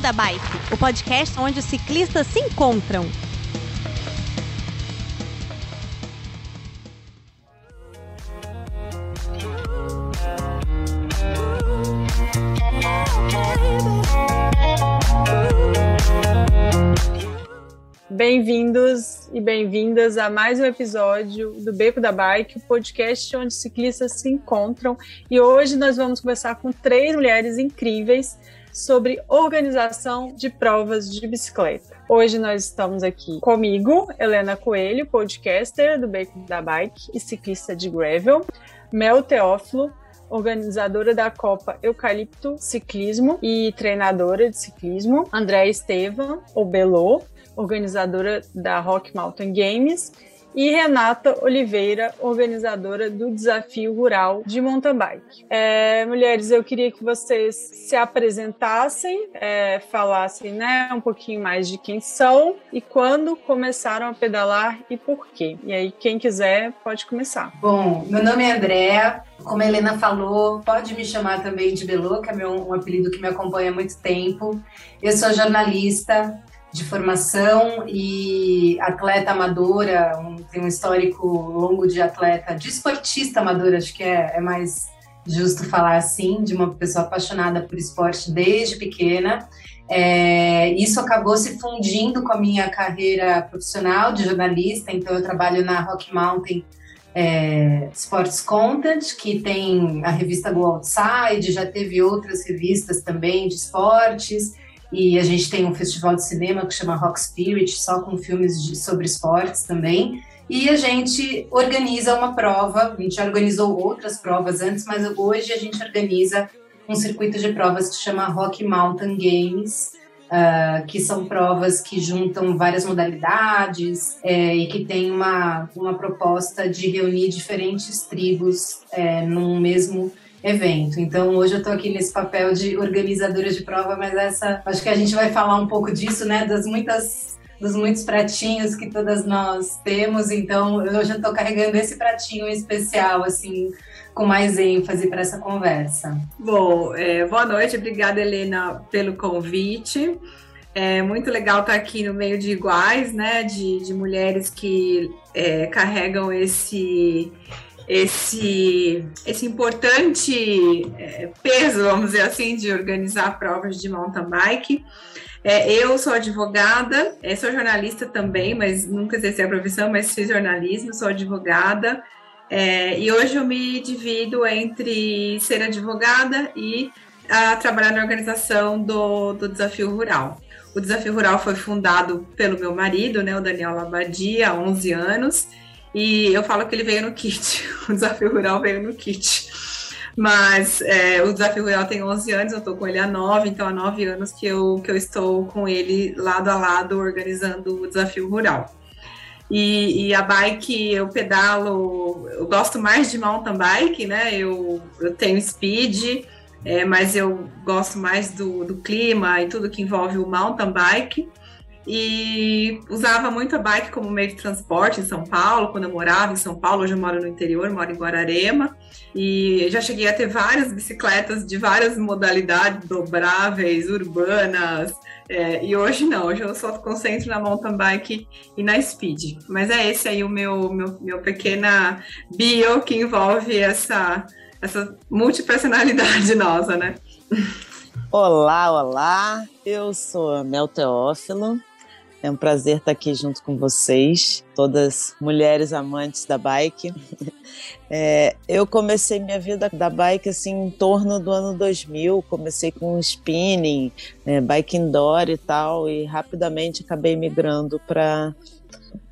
Beco da Bike, o podcast onde os ciclistas se encontram. Bem-vindos e bem-vindas a mais um episódio do Beco da Bike, o podcast onde ciclistas se encontram. E hoje nós vamos conversar com três mulheres incríveis sobre organização de provas de bicicleta. Hoje nós estamos aqui comigo, Helena Coelho, podcaster do Beco da Bike e ciclista de gravel, Mel Teófilo, organizadora da Copa Eucalipto Ciclismo e treinadora de ciclismo, André Estevam, ou Belô, organizadora da Rock Mountain Games, e Renata Oliveira, organizadora do Desafio Rural de Mountain Bike. É, mulheres, eu queria que vocês se apresentassem, é, falassem né, um pouquinho mais de quem são e quando começaram a pedalar e por quê. E aí, quem quiser, pode começar. Bom, meu nome é Andréa, como a Helena falou, pode me chamar também de Belô, que é meu, um apelido que me acompanha há muito tempo. Eu sou jornalista, de formação e atleta amadora, um, tem um histórico longo de atleta, de esportista amadora, acho que é, é mais justo falar assim, de uma pessoa apaixonada por esporte desde pequena. É, isso acabou se fundindo com a minha carreira profissional de jornalista, então eu trabalho na Rock Mountain é, Sports Content, que tem a revista Go Outside, já teve outras revistas também de esportes, e a gente tem um festival de cinema que chama Rock Spirit, só com filmes de, sobre esportes também. E a gente organiza uma prova, a gente já organizou outras provas antes, mas hoje a gente organiza um circuito de provas que chama Rock Mountain Games, uh, que são provas que juntam várias modalidades é, e que tem uma, uma proposta de reunir diferentes tribos é, num mesmo evento. Então, hoje eu estou aqui nesse papel de organizadora de prova, mas essa, acho que a gente vai falar um pouco disso, né, das muitas dos muitos pratinhos que todas nós temos. Então, hoje eu estou carregando esse pratinho especial, assim, com mais ênfase para essa conversa. Bom, é, boa noite, obrigada, Helena, pelo convite. É muito legal estar aqui no meio de iguais, né? De, de mulheres que é, carregam esse esse, esse importante é, peso, vamos dizer assim, de organizar provas de mountain bike. É, eu sou advogada, é, sou jornalista também, mas nunca exerci a profissão, mas fiz jornalismo, sou advogada. É, e hoje eu me divido entre ser advogada e a, trabalhar na organização do, do Desafio Rural. O Desafio Rural foi fundado pelo meu marido, né, o Daniel Labadia, há 11 anos, e eu falo que ele veio no kit, o desafio rural veio no kit. Mas é, o desafio rural tem 11 anos, eu estou com ele há 9, então há 9 anos que eu, que eu estou com ele lado a lado organizando o desafio rural. E, e, a bike eu pedalo, eu gosto mais de mountain bike, né? Eu, eu tenho speed, é, mas eu gosto mais do, do clima e tudo que envolve o mountain bike e usava muito a bike como meio de transporte em São Paulo, quando eu morava em São Paulo, hoje eu moro no interior, moro em Guararema, e já cheguei a ter várias bicicletas de várias modalidades, dobráveis, urbanas, é, e hoje não, hoje eu só concentro na mountain bike e na speed. Mas é esse aí o meu, meu, meu pequena bio que envolve essa, essa multipersonalidade nossa, né? Olá, olá! Eu sou Mel Teófilo, é um prazer estar aqui junto com vocês, todas mulheres amantes da bike. É, eu comecei minha vida da bike assim em torno do ano 2000. Comecei com spinning, é, bike indoor e tal, e rapidamente acabei migrando para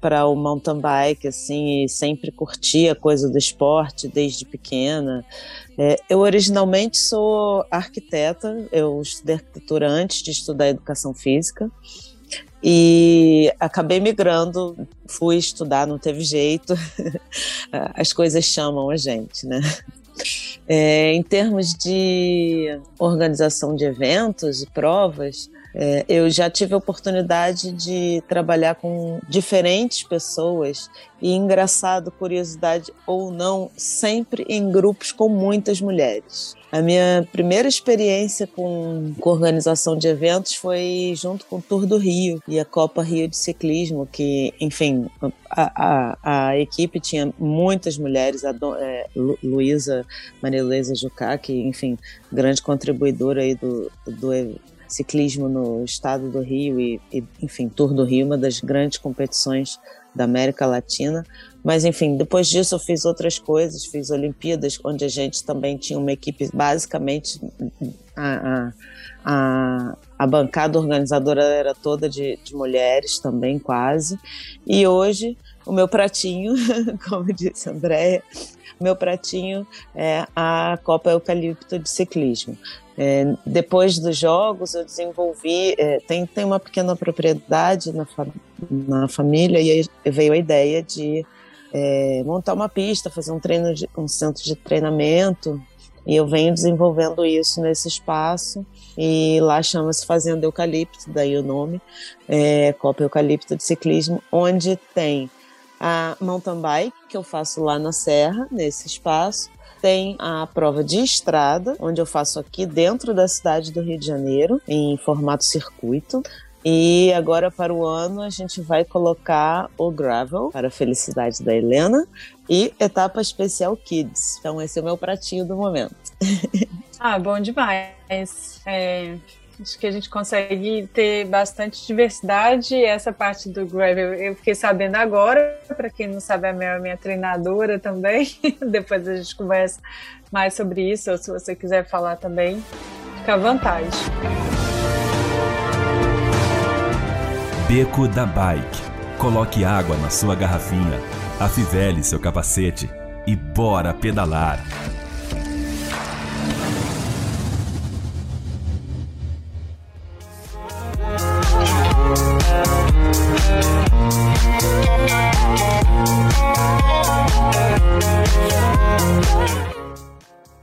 para o mountain bike, assim, e sempre curti a coisa do esporte desde pequena. É, eu originalmente sou arquiteta, eu estudei arquitetura antes de estudar educação física. E acabei migrando, fui estudar, não teve jeito. As coisas chamam a gente, né? É, em termos de organização de eventos e provas, É, eu já tive a oportunidade de trabalhar com diferentes pessoas e engraçado, curiosidade ou não, sempre em grupos com muitas mulheres. A minha primeira experiência com, com, organização de eventos foi junto com o Tour do Rio e a Copa Rio de Ciclismo, que, enfim, a, a, a equipe tinha muitas mulheres, a é, Luísa Maria Luísa Jucá, que, enfim, grande contribuidora aí do, do ciclismo no estado do Rio e, e, enfim, Tour do Rio, uma das grandes competições da América Latina. Mas, enfim, depois disso eu fiz outras coisas, fiz Olimpíadas, onde a gente também tinha uma equipe, basicamente, a, a, a bancada organizadora era toda de, de mulheres também, quase. E hoje, o meu pratinho, como disse a Andréia, meu pratinho é a Copa Eucalipto de Ciclismo. É, depois dos jogos, eu desenvolvi. É, tem, tem uma pequena propriedade na, fa na família, e aí veio a ideia de é, montar uma pista, fazer um, treino de, um centro de treinamento. E eu venho desenvolvendo isso nesse espaço. E lá chama-se Fazenda Eucalipto, daí o nome, é, Copa Eucalipto de Ciclismo, onde tem a mountain bike, que eu faço lá na Serra, nesse espaço, tem a prova de estrada, onde eu faço aqui dentro da cidade do Rio de Janeiro, em formato circuito. E agora para o ano a gente vai colocar o gravel para a felicidade da Helena e etapa especial Kids. Então esse é o meu pratinho do momento. Ah, bom demais. É, acho que a gente consegue ter bastante diversidade. Essa parte do gravel eu fiquei sabendo agora. Para quem não sabe, a Mel é minha treinadora também. Depois a gente conversa mais sobre isso. Ou se você quiser falar também, fica à vontade. Beco da Bike. Coloque água na sua garrafinha, afivele seu capacete e bora pedalar.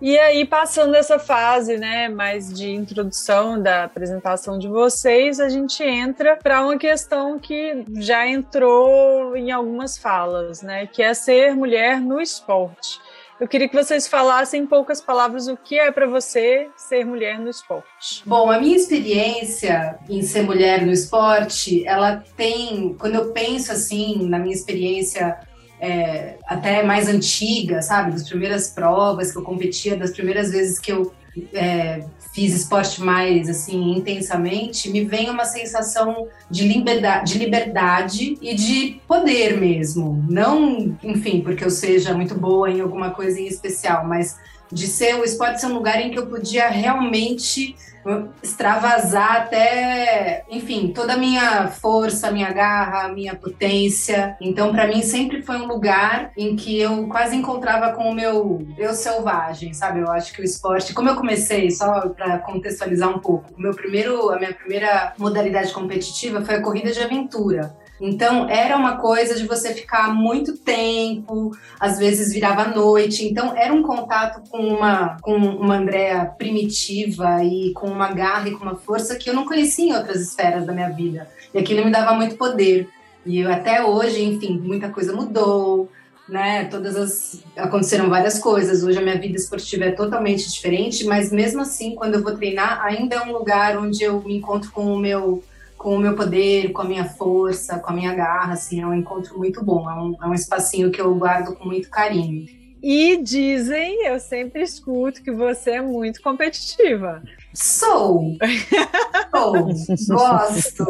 E aí, passando essa fase, né, mais de introdução da apresentação de vocês, a gente entra para uma questão que já entrou em algumas falas, né, que é ser mulher no esporte. Eu queria que vocês falassem em poucas palavras o que é para você ser mulher no esporte. Bom, a minha experiência em ser mulher no esporte, ela tem, quando eu penso assim na minha experiência é, até mais antiga, sabe? Das primeiras provas que eu competia, das primeiras vezes que eu é, fiz esporte mais assim intensamente, me vem uma sensação de liberdade, de liberdade e de poder mesmo. Não, enfim, porque eu seja muito boa em alguma coisa em especial, mas de ser o esporte ser um lugar em que eu podia realmente extravasar até, enfim, toda a minha força, minha garra, minha potência. Então, para mim, sempre foi um lugar em que eu quase encontrava com o meu eu selvagem, sabe? Eu acho que o esporte, como eu comecei, só para contextualizar um pouco, meu primeiro, a minha primeira modalidade competitiva foi a corrida de aventura. Então, era uma coisa de você ficar muito tempo, às vezes virava noite. Então, era um contato com uma, com uma Andrea primitiva e com uma garra e com uma força que eu não conhecia em outras esferas da minha vida. E aquilo me dava muito poder. E eu, até hoje, enfim, muita coisa mudou, né? Todas as aconteceram várias coisas. Hoje a minha vida esportiva é totalmente diferente, mas mesmo assim, quando eu vou treinar, ainda é um lugar onde eu me encontro com o meu com o meu poder, com a minha força, com a minha garra, assim, é um encontro muito bom, é um, é um espacinho que eu guardo com muito carinho. E dizem, eu sempre escuto que você é muito competitiva. Sou. Sou. gosto.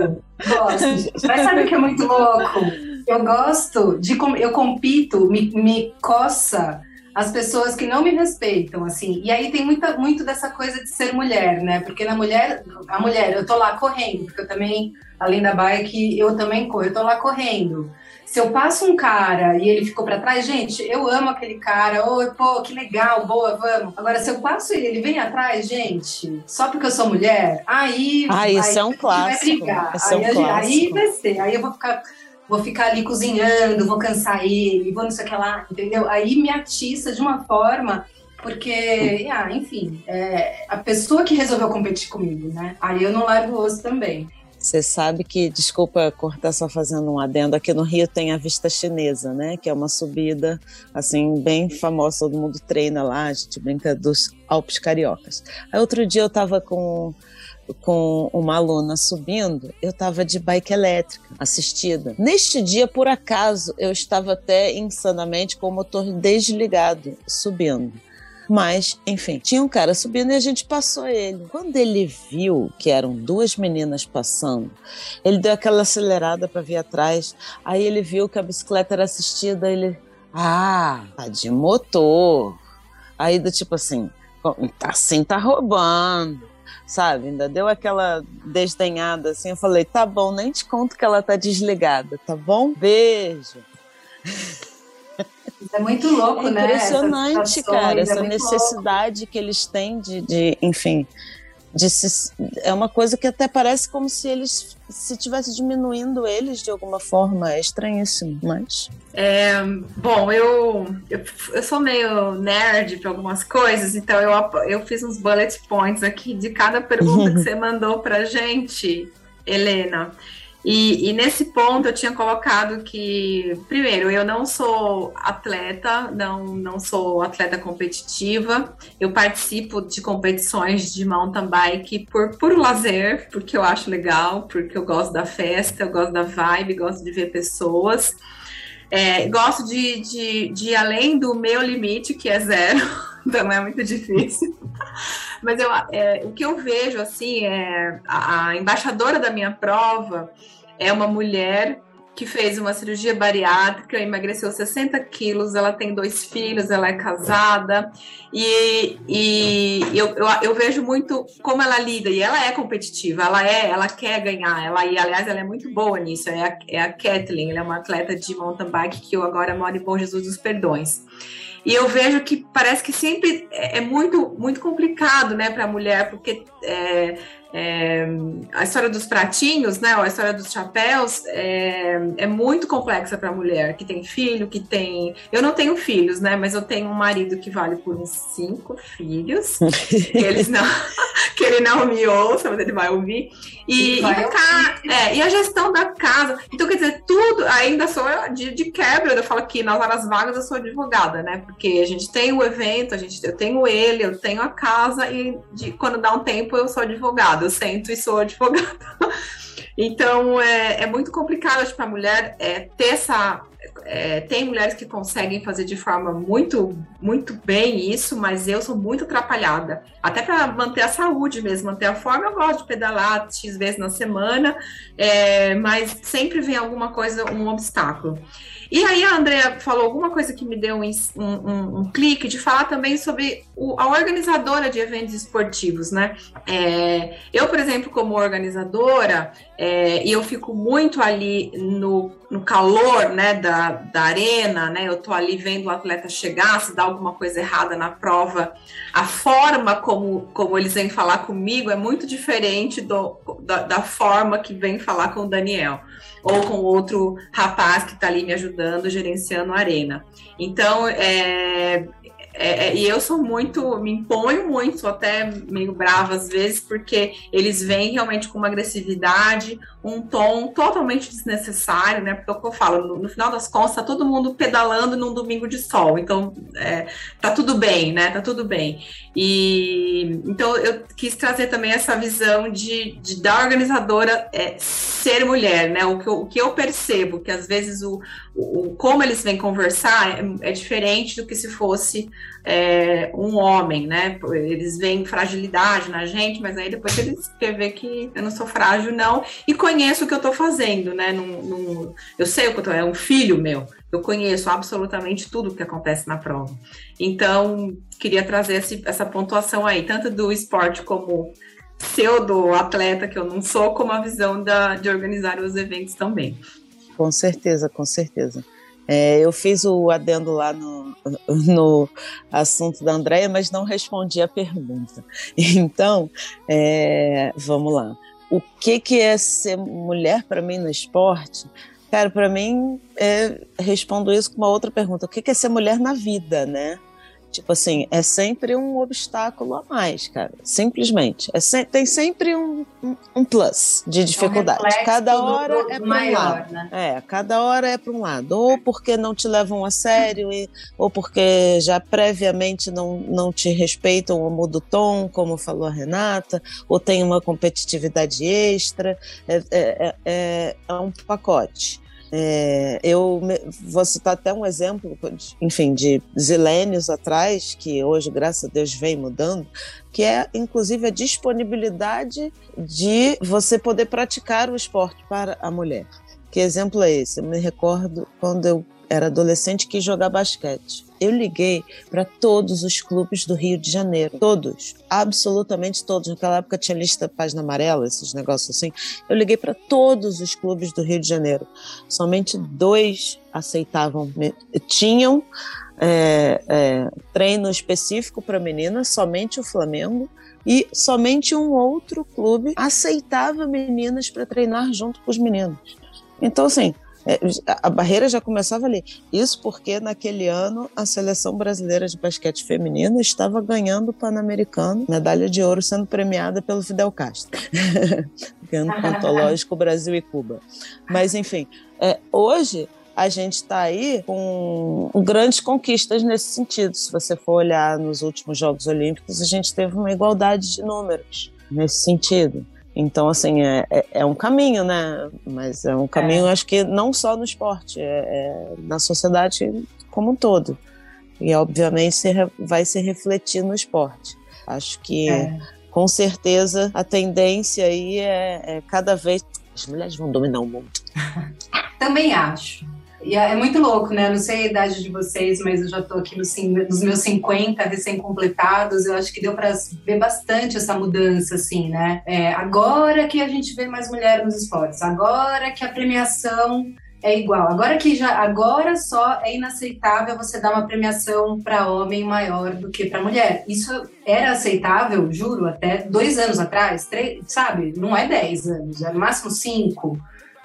Gosto. Mas sabe o que é muito louco? Eu gosto de. Eu compito, me, me coça as pessoas que não me respeitam, assim. E aí tem muita, muito dessa coisa de ser mulher, né? Porque na mulher, a mulher, eu tô lá correndo, porque eu também, além da bike, eu também corro, eu tô lá correndo. Se eu passo um cara e ele ficou para trás, gente, eu amo aquele cara, oi, pô, que legal, boa, vamos. Agora, se eu passo ele, ele vem atrás, gente, só porque eu sou mulher, aí. Ah, isso é um clássico. Vai brigar. É um aí, clássico. aí vai ser, aí eu vou ficar vou ficar ali cozinhando, vou cansar ele, vou não sei o que lá, entendeu? Aí me atiça de uma forma porque, ah, enfim, é, a pessoa que resolveu competir comigo, né? Aí eu não largo o osso também. Você sabe que, desculpa cortar só fazendo um adendo, aqui no Rio tem a Vista Chinesa, né? Que é uma subida, assim, bem famosa, todo mundo treina lá, a gente brinca dos Alpes Cariocas. Aí outro dia eu tava com, com uma aluna subindo, eu tava de bike elétrica, assistida. Neste dia, por acaso, eu estava até insanamente com o motor desligado, subindo. Mas, enfim, tinha um cara subindo e a gente passou ele. Quando ele viu que eram duas meninas passando, ele deu aquela acelerada para vir atrás. Aí ele viu que a bicicleta era assistida, ele. Ah, tá de motor. Aí do tipo assim, tá assim, tá roubando sabe? Ainda deu aquela desdenhada assim. Eu falei, tá bom, nem te conto que ela tá desligada, tá bom? Beijo. é muito louco, é né? Impressionante, cara, essa é necessidade louco. que eles têm de, de enfim, de se, é uma coisa que até parece como se eles se tivesse diminuindo eles de alguma forma. É estranhíssimo, mas. É, bom, eu, eu, eu sou meio nerd para algumas coisas, então eu, eu fiz uns bullet points aqui de cada pergunta que você mandou pra gente, Helena. E, e, nesse ponto eu tinha colocado que, primeiro, eu não sou atleta, não, não sou atleta competitiva. Eu participo de competições de mountain bike por, por lazer, porque eu acho legal, porque eu gosto da festa, eu gosto da vibe, gosto de ver pessoas. É, gosto de, de, de ir além do meu limite, que é zero, então é muito difícil. Mas eu, é, o que eu vejo, assim, é a, a embaixadora da minha prova é uma mulher que fez uma cirurgia bariátrica, emagreceu 60 quilos, ela tem dois filhos, ela é casada, e, e eu, eu, eu, vejo muito como ela lida, e ela é competitiva, ela é, ela quer ganhar, ela, e aliás, ela é muito boa nisso, é a, é a Kathleen, ela é uma atleta de mountain bike que eu agora moro em Bom Jesus dos Perdões. E eu vejo que parece que sempre é, é muito, muito complicado, né, para a mulher, porque é, é, a história dos pratinhos, né, a história dos chapéus é, é muito complexa para a mulher que tem filho, que tem. Eu não tenho filhos, né, mas eu tenho um marido que vale por uns cinco filhos, que, eles não, que ele não me ouça, mas ele vai ouvir. E, vai e, ca... é, e a gestão da casa. Então, quer dizer, tudo, ainda sou de, de quebra. Eu falo que nas horas vagas eu sou advogada, né? Porque a gente tem o evento, a gente, eu tenho ele, eu tenho a casa, e de, quando dá um tempo eu sou advogada eu sento e sou advogada. Então é, é muito complicado para a mulher é, ter essa. É, tem mulheres que conseguem fazer de forma muito, muito bem isso, mas eu sou muito atrapalhada. Até para manter a saúde mesmo, manter a forma, eu gosto de pedalar X vezes na semana, é, mas sempre vem alguma coisa, um obstáculo. E aí a Andrea falou alguma coisa que me deu um, um, um clique de falar também sobre o, a organizadora de eventos esportivos, né? É, eu, por exemplo, como organizadora, é, e eu fico muito ali no, no calor né, da, da arena, né? Eu tô ali vendo o atleta chegar, se dá alguma coisa errada na prova, a forma como, como eles vêm falar comigo é muito diferente do, da, da forma que vem falar com o Daniel ou com outro rapaz que está ali me ajudando, gerenciando a arena. Então, é, é, é, e eu sou muito, me imponho muito, sou até meio brava às vezes, porque eles vêm realmente com uma agressividade, um tom totalmente desnecessário, né? Porque é o que eu falo, no, no final das contas, tá todo mundo pedalando num domingo de sol, então é, tá tudo bem, né? Tá tudo bem. E então eu quis trazer também essa visão de, de da organizadora é, ser mulher, né? O que, eu, o que eu percebo, que às vezes o, o como eles vêm conversar é, é diferente do que se fosse é, um homem, né? Eles veem fragilidade na gente, mas aí depois eles querem ver que eu não sou frágil, não, e conheço o que eu tô fazendo, né? Num, num, eu sei o que eu tô, é um filho meu, eu conheço absolutamente tudo o que acontece na prova. Então, queria trazer esse, essa pontuação aí, tanto do esporte como pseudo atleta que eu não sou, como a visão da, de organizar os eventos também. Com certeza, com certeza. É, eu fiz o adendo lá no, no assunto da Andréia, mas não respondi a pergunta. Então, é, vamos lá. O que, que é ser mulher para mim no esporte? Cara, para mim, é, respondo isso com uma outra pergunta. O que, que é ser mulher na vida, né? Tipo assim, é sempre um obstáculo a mais, cara. Simplesmente. É se, tem sempre um, um, um, plus de dificuldade. É um cada hora do, do é para um lado. Né? É, cada hora é para um lado. Ou porque não te levam a sério, e, ou porque já previamente não, não te respeitam ou muda o tom, como falou a Renata, ou tem uma competitividade extra. é, é, é, é um pacote. É, eu vou citar até um exemplo, enfim, de zilênios atrás, que hoje, graças a Deus, vem mudando, que é, inclusive, a disponibilidade de você poder praticar o esporte para a mulher. Que exemplo é esse? Eu me recordo quando eu era adolescente quis jogar basquete. Eu liguei para todos os clubes do Rio de Janeiro, todos, absolutamente todos. Naquela época tinha lista página amarela, esses negócios assim. Eu liguei para todos os clubes do Rio de Janeiro. Somente dois aceitavam, tinham é, é, treino específico para meninas, somente o Flamengo e somente um outro clube aceitava meninas para treinar junto com os meninos. Então, assim, é, a barreira já começava ali. Isso porque naquele ano a seleção brasileira de basquete feminino estava ganhando o Pan-Americano, medalha de ouro sendo premiada pelo Fidel Castro, ganhando o Pantológico Brasil e Cuba. Mas enfim, é, hoje a gente está aí com grandes conquistas nesse sentido. Se você for olhar nos últimos Jogos Olímpicos, a gente teve uma igualdade de números nesse sentido. Então, assim, é, é, é, um caminho, né? Mas é um caminho, é. acho que não só no esporte, é, é, na sociedade como um todo. E, obviamente, se re, vai se refletir no esporte. Acho que, é. com certeza, a tendência aí é, é cada vez. As mulheres vão dominar o mundo. Também acho. E é, é muito louco, né? Não sei a idade de vocês, mas eu já estou aqui nos, nos meus 50 recém-completados. Eu acho que deu para ver bastante essa mudança, assim, né? É, agora que a gente vê mais mulheres nos esportes, agora que a premiação é igual. Agora que já, agora só é inaceitável você dar uma premiação para homem maior do que para mulher. Isso era aceitável, juro, até dois anos atrás, três, sabe? Não é dez anos, é no máximo cinco,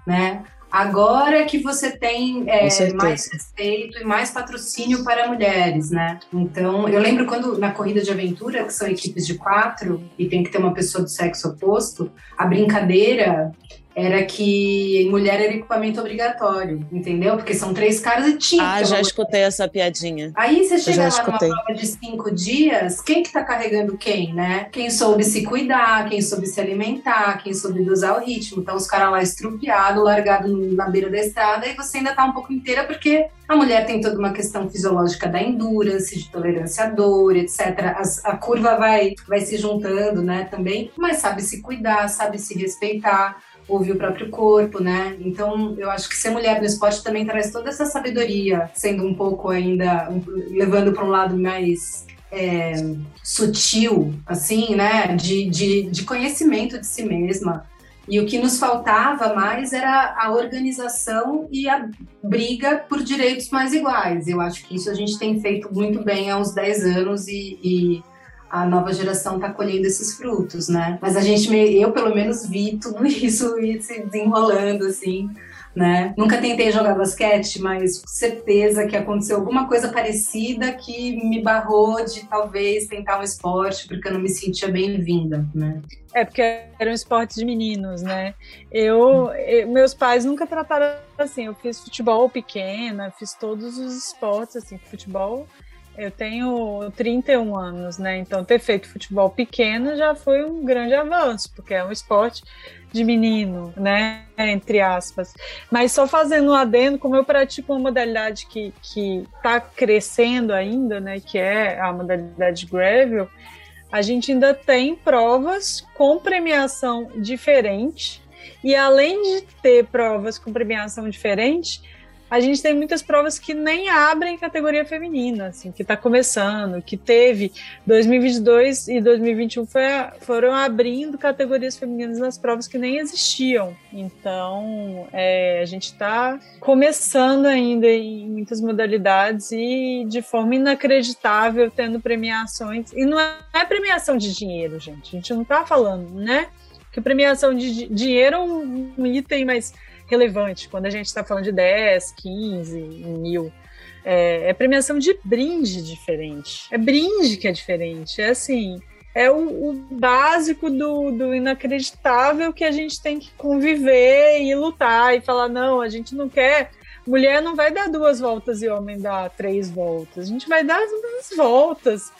né? Agora que você tem é, mais respeito e mais patrocínio para mulheres, né? Então, eu lembro quando na corrida de aventura, que são equipes de quatro e tem que ter uma pessoa do sexo oposto, a brincadeira era que mulher era equipamento obrigatório, entendeu? Porque são três caras e tinha. Ah, já escutei essa piadinha. Aí você chega lá escutei. numa prova de cinco dias, quem que tá carregando quem, né? Quem soube se cuidar, quem soube se alimentar, quem soube dosar o ritmo. Então os caras lá estrupiado, largado na beira da estrada, e você ainda tá um pouco inteira porque a mulher tem toda uma questão fisiológica da endurance, de tolerância à dor, etc. As, a curva vai, vai se juntando, né, também, mas sabe se cuidar, sabe se respeitar ouvir o próprio corpo, né? Então, eu acho que ser mulher no esporte também traz toda essa sabedoria, sendo um pouco ainda, levando para um lado mais é, sutil, assim, né? De, de, de conhecimento de si mesma. E o que nos faltava mais era a organização e a briga por direitos mais iguais. Eu acho que isso a gente tem feito muito bem há uns 10 anos e, e a nova geração está colhendo esses frutos, né? Mas a gente, eu pelo menos vi tudo isso ir se desenrolando, assim, né? Nunca tentei jogar basquete, mas certeza que aconteceu alguma coisa parecida que me barrou de talvez tentar um esporte, porque eu não me sentia bem-vinda, né? É porque eram esportes de meninos, né? Eu, eu, meus pais nunca trataram assim. Eu fiz futebol pequena, fiz todos os esportes assim, futebol eu tenho 31 anos, né? Então ter feito futebol pequeno já foi um grande avanço, porque é um esporte de menino, né? Entre aspas. Mas só fazendo um adendo, como eu pratico uma modalidade que, que tá crescendo ainda, né? Que é a modalidade gravel, a gente ainda tem provas com premiação diferente. E além de ter provas com premiação diferente, a gente tem muitas provas que nem abrem categoria feminina, assim, que está começando, que teve 2022 e 2021 foi, foram abrindo categorias femininas nas provas que nem existiam. Então, é, a gente está começando ainda em muitas modalidades e de forma inacreditável tendo premiações. E não é premiação de dinheiro, gente. A gente não está falando, né? Que premiação de dinheiro é um, item mais relevante quando a gente está falando de 10, 15 mil. É, é premiação de brinde diferente. É brinde que é diferente. É assim, é o, o, básico do, do inacreditável que a gente tem que conviver e lutar e falar: não, a gente não quer. Mulher não vai dar duas voltas e homem dá três voltas. A gente vai dar as duas voltas.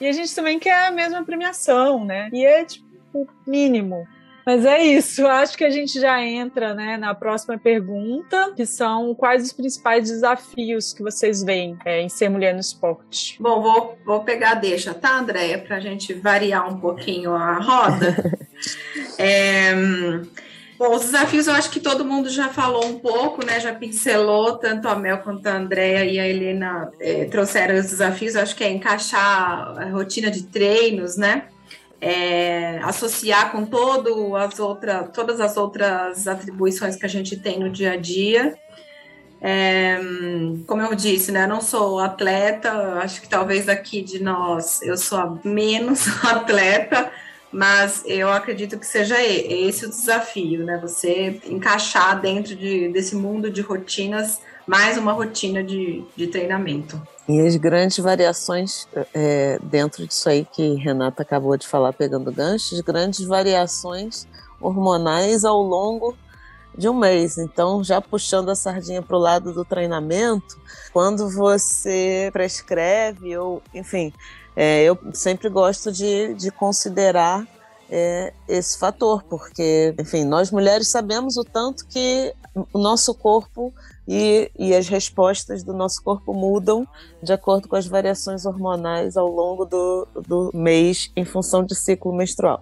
E a gente também quer a mesma premiação, né? E é tipo mínimo. Mas é isso, acho que a gente já entra né, na próxima pergunta, que são quais os principais desafios que vocês veem é, em ser mulher no esporte? Bom, vou, vou pegar deixa, tá, Andréia, para a gente variar um pouquinho a roda. é, bom, os desafios eu acho que todo mundo já falou um pouco, né? Já pincelou, tanto a Mel quanto a Andréia e a Helena é, trouxeram os desafios, eu acho que é encaixar a rotina de treinos, né? É, associar com todo as outra, todas as outras atribuições que a gente tem no dia a dia. É, como eu disse, né, eu não sou atleta, acho que talvez aqui de nós eu sou a menos atleta, mas eu acredito que seja esse o desafio, né? Você encaixar dentro de, desse mundo de rotinas mais uma rotina de, de treinamento. E as grandes variações é, dentro disso aí que Renata acabou de falar, pegando ganchos, grandes variações hormonais ao longo de um mês. Então, já puxando a sardinha para o lado do treinamento, quando você prescreve, ou enfim, é, eu sempre gosto de, de considerar é, esse fator, porque, enfim, nós mulheres sabemos o tanto que o nosso corpo e, e as respostas do nosso corpo mudam de acordo com as variações hormonais ao longo do, do mês em função de ciclo menstrual.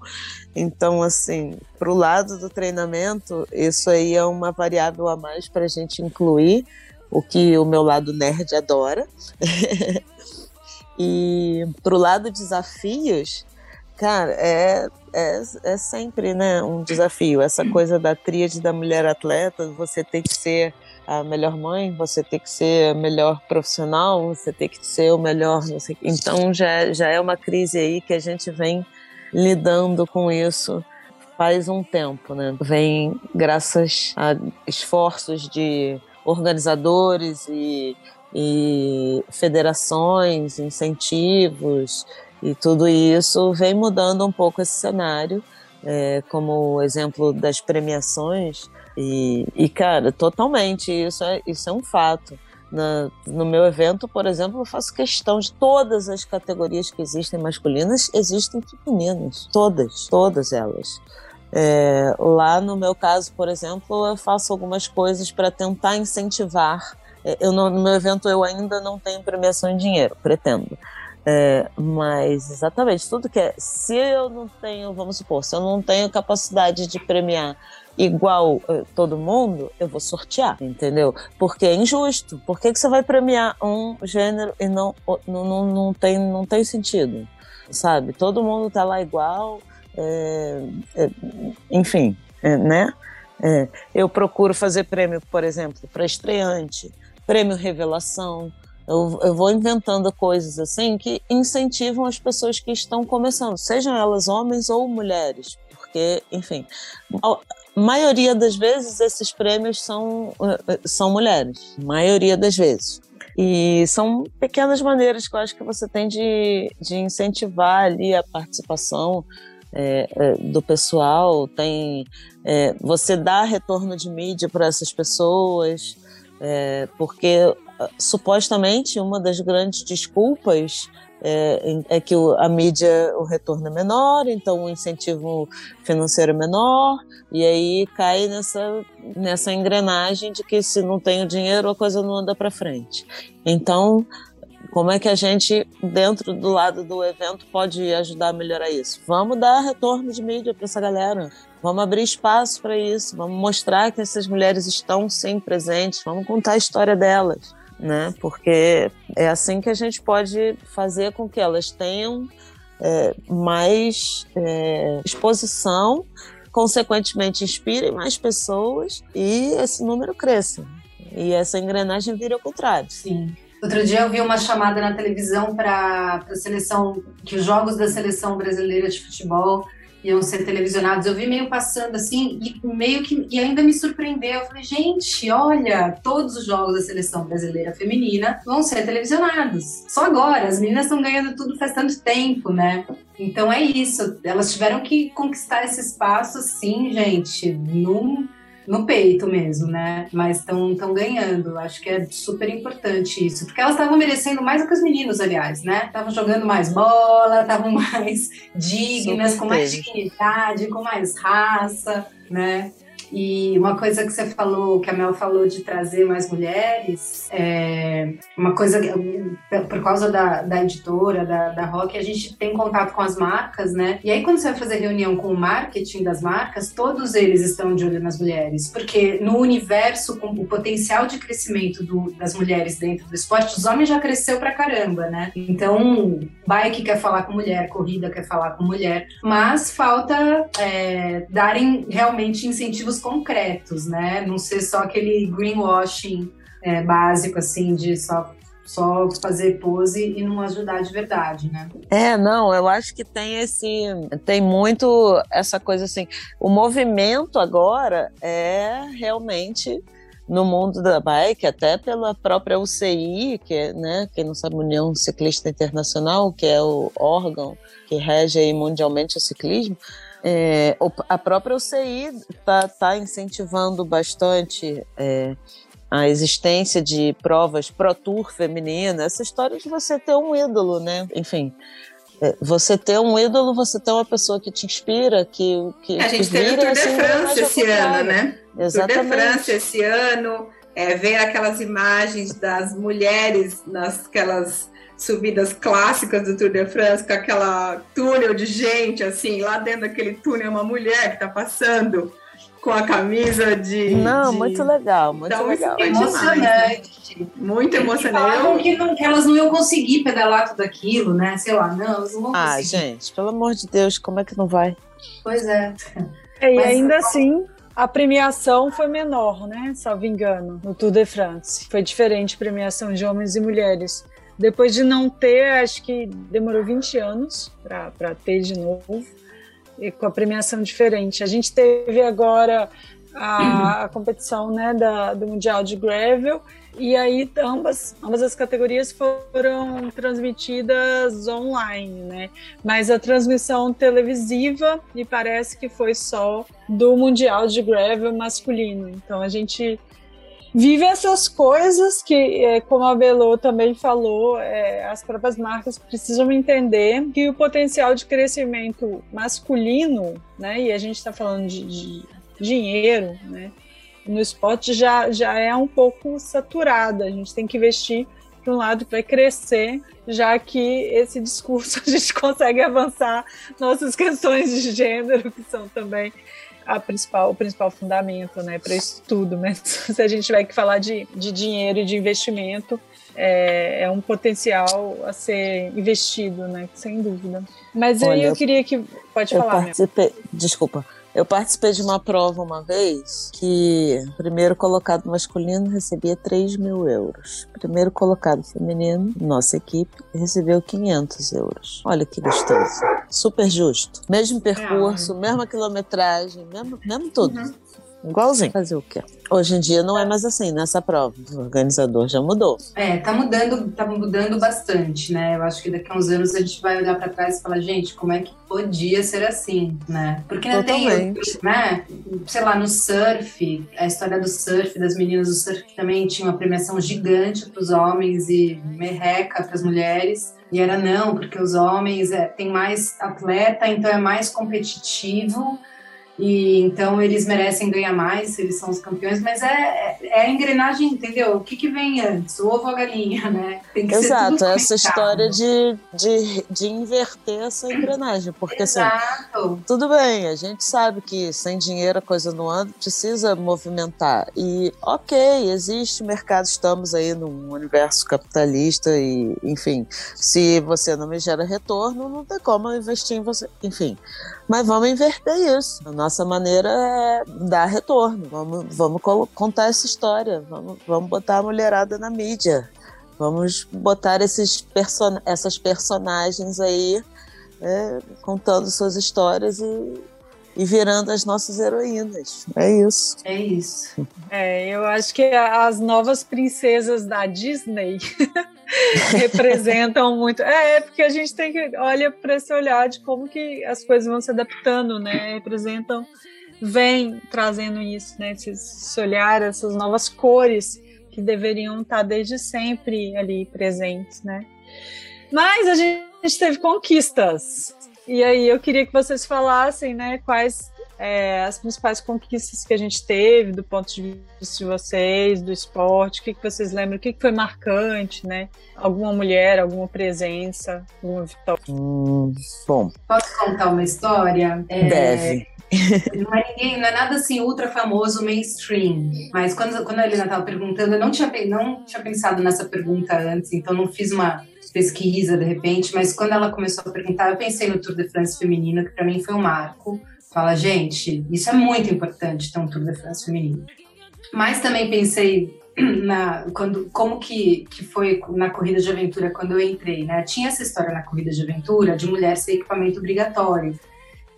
Então, assim, para o lado do treinamento, isso aí é uma variável a mais para a gente incluir, o que o meu lado nerd adora. e para o lado desafios, cara, é, é, é sempre né, um desafio. Essa coisa da tríade da mulher atleta, você tem que ser a melhor mãe, você tem que ser a melhor profissional, você tem que ser o melhor. Então já, já é uma crise aí que a gente vem lidando com isso faz um tempo, né? Vem graças a esforços de organizadores e, e federações, incentivos e tudo isso vem mudando um pouco esse cenário. É, como o exemplo das premiações, e, e, cara, totalmente, isso é, isso é um fato. Na, no meu evento, por exemplo, eu faço questão de todas as categorias que existem masculinas, existem femininas. Todas, todas elas. É, lá no meu caso, por exemplo, eu faço algumas coisas para tentar incentivar. É, eu no, no meu evento eu ainda não tenho premiação em dinheiro, pretendo. É, mas exatamente, tudo que é. Se eu não tenho, vamos supor, se eu não tenho capacidade de premiar igual uh, todo mundo, eu vou sortear, entendeu? Porque é injusto. Por que, que você vai premiar um gênero e não, não, não, não, tem, não tem sentido? Sabe? Todo mundo tá lá igual, é, é, enfim, é, né? É, eu procuro fazer prêmio, por exemplo, para estreante, prêmio revelação. Eu, eu, vou inventando coisas assim que incentivam as pessoas que estão começando, sejam elas homens ou mulheres, porque, enfim, maioria das vezes esses prêmios são, eh, são mulheres, maioria das vezes. E são pequenas maneiras que eu acho que você tem de, de incentivar ali a participação é, do pessoal, tem é, você dá retorno de mídia para essas pessoas, porque supostamente uma das grandes desculpas é, é que a mídia, o retorno é menor, então o incentivo financeiro é menor, e aí cai nessa, nessa engrenagem de que se não tem o dinheiro a coisa não anda para frente. Então, como é que a gente, dentro do lado do evento, pode ajudar a melhorar isso? Vamos dar retorno de mídia para essa galera. Vamos abrir espaço para isso. Vamos mostrar que essas mulheres estão sim presentes. Vamos contar a história delas né? Porque é assim que a gente pode fazer com que elas tenham é, mais é, exposição, consequentemente inspirem mais pessoas e esse número cresça. E essa engrenagem vira ao contrário. Sim. Outro dia eu vi uma chamada na televisão para a seleção, que os jogos da seleção brasileira de futebol iam ser televisionados. Eu vi meio passando assim, e meio que e ainda me surpreendeu. Eu falei, gente, olha, todos os jogos da seleção brasileira feminina vão ser televisionados. Só agora, as meninas estão ganhando tudo faz tanto tempo, né? Então é isso. Elas tiveram que conquistar esse espaço, sim, gente, num no peito mesmo, né? Mas estão ganhando. Acho que é super importante isso. Porque elas estavam merecendo mais do que os meninos, aliás, né? Estavam jogando mais bola, estavam mais dignas, com mais dignidade, com mais raça, né? E uma coisa que você falou, que a Mel falou de trazer mais mulheres, é uma coisa por causa da, da editora, da, da Rock, a gente tem contato com as marcas, né? E aí, quando você vai fazer reunião com o marketing das marcas, todos eles estão de olho nas mulheres, porque no universo, com o potencial de crescimento do, das mulheres dentro do esporte, os homens já cresceu pra caramba, né? Então, bike quer falar com mulher, corrida quer falar com mulher, mas falta é, darem realmente incentivos concretos, né? Não ser só aquele greenwashing é, básico, assim, de só só fazer pose e não ajudar de verdade, né? É, não, eu acho que tem esse, tem muito essa coisa assim, o movimento agora é realmente no mundo da bike, até pela própria UCI, que é, né, quem não sabe, União Ciclista Internacional, que é o órgão que rege mundialmente o ciclismo, é, a própria UCI está tá incentivando bastante é, a existência de provas Pro Tour feminina, essa história de você ter um ídolo, né? Enfim, é, você ter um ídolo, você ter uma pessoa que te inspira, que, que a gente teve o Tour de assim, France esse ano, né? Exatamente. Tour de France esse ano, é, ver aquelas imagens das mulheres nasquelas subidas clássicas do Tour de France, com aquela túnel de gente, assim, lá dentro daquele túnel, uma mulher que está passando com a camisa de. Não, de... muito legal, muito então, legal. Emocionante. Muito emocionante. Falavam que, não, que elas não iam conseguir pedalar tudo aquilo, né? Sei lá, não, elas não vão ah, conseguir. Ah, gente, pelo amor de Deus, como é que não vai? Pois é. é e Mas, ainda assim, a premiação foi menor, né? Salvo engano, no Tour de France. Foi diferente premiação de homens e mulheres. Depois de não ter, acho que demorou 20 anos para ter de novo, e com a premiação diferente. A gente teve agora a, a competição né, da, do Mundial de Gravel, e aí ambas, ambas as categorias foram transmitidas online, né? Mas a transmissão televisiva me parece que foi só do Mundial de Gravel masculino. Então a gente vive essas coisas que, é, como a Belo também falou, é, as próprias marcas precisam entender que o potencial de crescimento masculino, né, e a gente está falando de, de, dinheiro, né, no esporte já, já é um pouco saturado. A gente tem que investir para um lado que vai crescer, já que esse discurso a gente consegue avançar nossas questões de gênero, que são também a principal, o principal fundamento né, para isso tudo. Mas se a gente tiver que falar de, de dinheiro e de investimento, é, é, um potencial a ser investido, né? Sem dúvida. Mas Olha, aí eu queria que. Pode eu falar. Participei, desculpa. Eu participei de uma prova uma vez que o primeiro colocado masculino recebia 3 mil euros. Primeiro colocado feminino, nossa equipe, recebeu 500 euros. Olha que gostoso. Super justo. Mesmo percurso, é. mesma quilometragem, mesmo, mesmo tudo. Uhum. Igualzinho. Fazer o quê? Hoje em dia não é mais assim nessa prova. O organizador já mudou. É, tá mudando, tá mudando bastante, né? Eu acho que daqui a uns anos a gente vai olhar para trás e falar, gente, como é que podia ser assim, né? Porque não tem, né? Sei lá, no surf, a história do surf, das meninas do surf que também tinha uma premiação gigante para os homens e merreca para as mulheres. E era não, porque os homens é, têm mais atleta, então é mais competitivo e então eles merecem ganhar mais, eles são os campeões, mas é, é a engrenagem, entendeu? O que, que vem antes? O ovo ou a galinha, né? Tem que Exato, ser essa história de, de, de inverter essa engrenagem, porque assim, Exato. assim, tudo bem, a gente sabe que sem dinheiro a coisa não anda, precisa movimentar. E ok, existe mercado, estamos aí num universo capitalista e, enfim, se você não me gera retorno, não tem como investir em você, enfim. Mas vamos inverter isso. A nossa maneira é dar retorno. Vamos, vamos contar essa história. Vamos, vamos botar a mulherada na mídia. Vamos botar esses person essas personagens aí é, contando suas histórias e, e virando as nossas heroínas. É isso. É isso. É, eu acho que as novas princesas da Disney representam muito. É, porque a gente tem que olha para esse olhar de como que as coisas vão se adaptando, né? Representam, vem trazendo isso, né? Esse, esse olhar, essas novas cores que deveriam estar desde sempre ali presentes, né? Mas a gente teve conquistas. E aí eu queria que vocês falassem, né, quais é, as principais conquistas que a gente teve do ponto de vista de vocês, do esporte, o que, que vocês lembram, o que, que foi marcante, né? Alguma mulher, alguma presença, alguma vitória? Hum, bom. Posso contar uma história? É, Deve. Não é ninguém, não é nada assim ultra famoso mainstream. Mas quando, quando a Helena estava perguntando, eu não tinha, não tinha pensado nessa pergunta antes, então não fiz uma pesquisa de repente, mas quando ela começou a perguntar, eu pensei no Tour de France feminino, que para mim foi um marco. Fala, gente, isso é muito importante ter um Tour de France feminino. Mas também pensei na, quando, como que, que foi na corrida de aventura quando eu entrei, né? Tinha essa história na corrida de aventura de mulher ser equipamento obrigatório.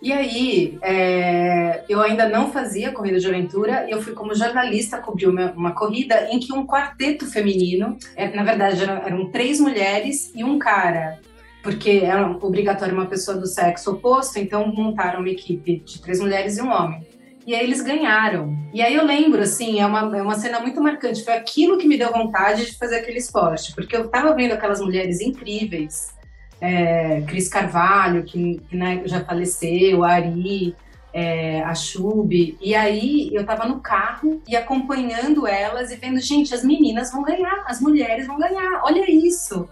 E aí, é, eu ainda não fazia corrida de aventura, eu fui como jornalista cobrir uma, uma corrida em que um quarteto feminino, é, na verdade eram, eram, três mulheres e um cara, porque era obrigatório uma pessoa do sexo oposto, então montaram uma equipe de três mulheres e um homem. E aí eles ganharam. E aí eu lembro, assim, é uma, é uma cena muito marcante. Foi aquilo que me deu vontade de fazer aquele esporte, porque eu tava vendo aquelas mulheres incríveis é, Cris Carvalho, que, que né, já faleceu, a Ari, é, a Chube. E aí eu tava no carro e acompanhando elas e vendo, gente, as meninas vão ganhar, as mulheres vão ganhar, olha isso.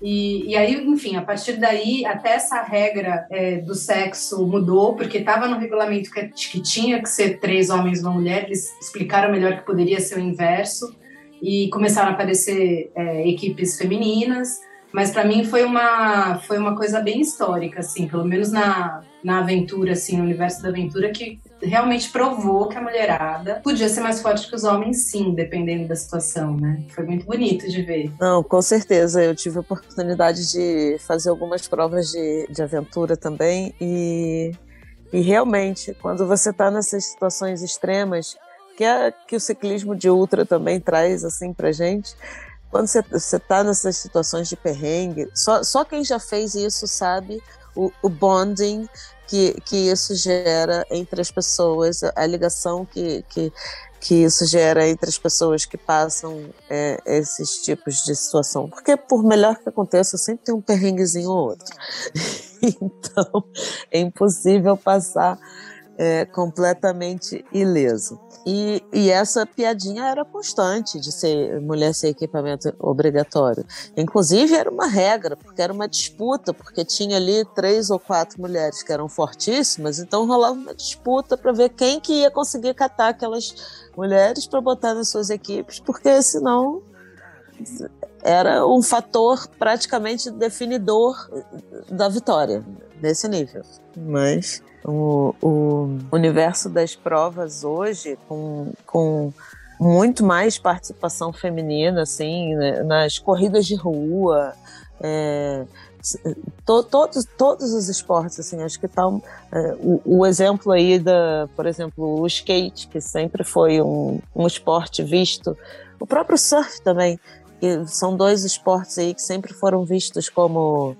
E, e aí, enfim, a partir daí, até essa regra é, do sexo mudou, porque estava no regulamento que, que tinha que ser três homens e uma mulher, eles explicaram melhor que poderia ser o inverso, e começaram a aparecer é, equipes femininas. Mas para mim foi uma, foi uma coisa bem histórica, assim, pelo menos na, na aventura, assim, no universo da aventura, que realmente provou que a mulherada podia ser mais forte que os homens, sim, dependendo da situação, né? Foi muito bonito de ver. Não, com certeza. Eu tive a oportunidade de fazer algumas provas de, de aventura também e, e realmente, quando você está nessas situações extremas, que, é, que o ciclismo de ultra também traz, assim, pra gente, quando você está nessas situações de perrengue, só, só quem já fez isso sabe o, o bonding que, que isso gera entre as pessoas, a ligação que, que, que isso gera entre as pessoas que passam é, esses tipos de situação. Porque, por melhor que aconteça, sempre tem um perrenguezinho ou outro. então, é impossível passar é, completamente ileso. E, e, essa piadinha era constante de ser mulher ser equipamento obrigatório. Inclusive era uma regra, porque era uma disputa, porque tinha ali três ou quatro mulheres que eram fortíssimas, então rolava uma disputa para ver quem que ia conseguir catar aquelas mulheres para botar nas suas equipes, porque senão era um fator praticamente definidor da vitória nesse nível. Mas o, o universo das provas hoje, com, com muito mais participação feminina, assim, né, nas corridas de rua, é, to, todos, todos os esportes, assim, acho que tá é, o, o, exemplo aí da, por exemplo, o skate, que sempre foi um, um esporte visto, o próprio surf também, que são dois esportes aí que sempre foram vistos como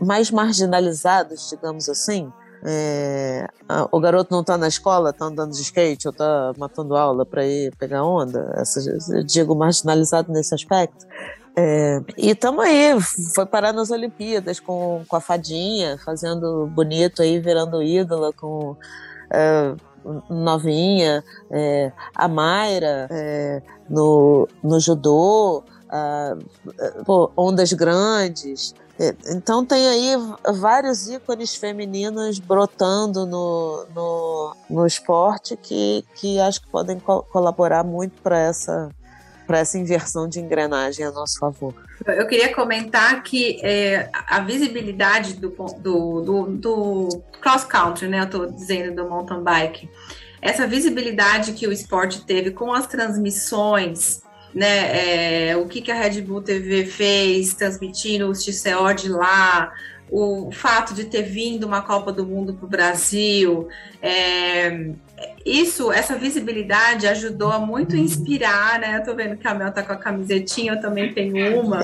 mais marginalizados, digamos assim, é, o garoto não está na escola, está andando de skate ou está matando aula para ir pegar onda, essa, eu digo marginalizado nesse aspecto. É, e estamos aí, foi parar nas Olimpíadas com, com a fadinha, fazendo bonito aí, virando ídola com é, novinha, é, a Mayra é, no, no judô, pô, ondas grandes. É, então tem aí vários ícones femininos brotando no, no, no esporte que, que acho que podem co colaborar muito para essa, essa inversão de engrenagem a nosso favor. Eu queria comentar que é, a visibilidade do, do, do, do cross-country, né? Eu estou dizendo do mountain bike, essa visibilidade que o esporte teve com as transmissões né? É, o que, que a Red Bull TV fez, transmitindo os TCO de lá, o fato de ter vindo uma Copa do Mundo para o Brasil, é, isso, essa visibilidade ajudou a muito inspirar, né? Eu tô vendo que a Mel tá com a camisetinha, eu também tenho uma.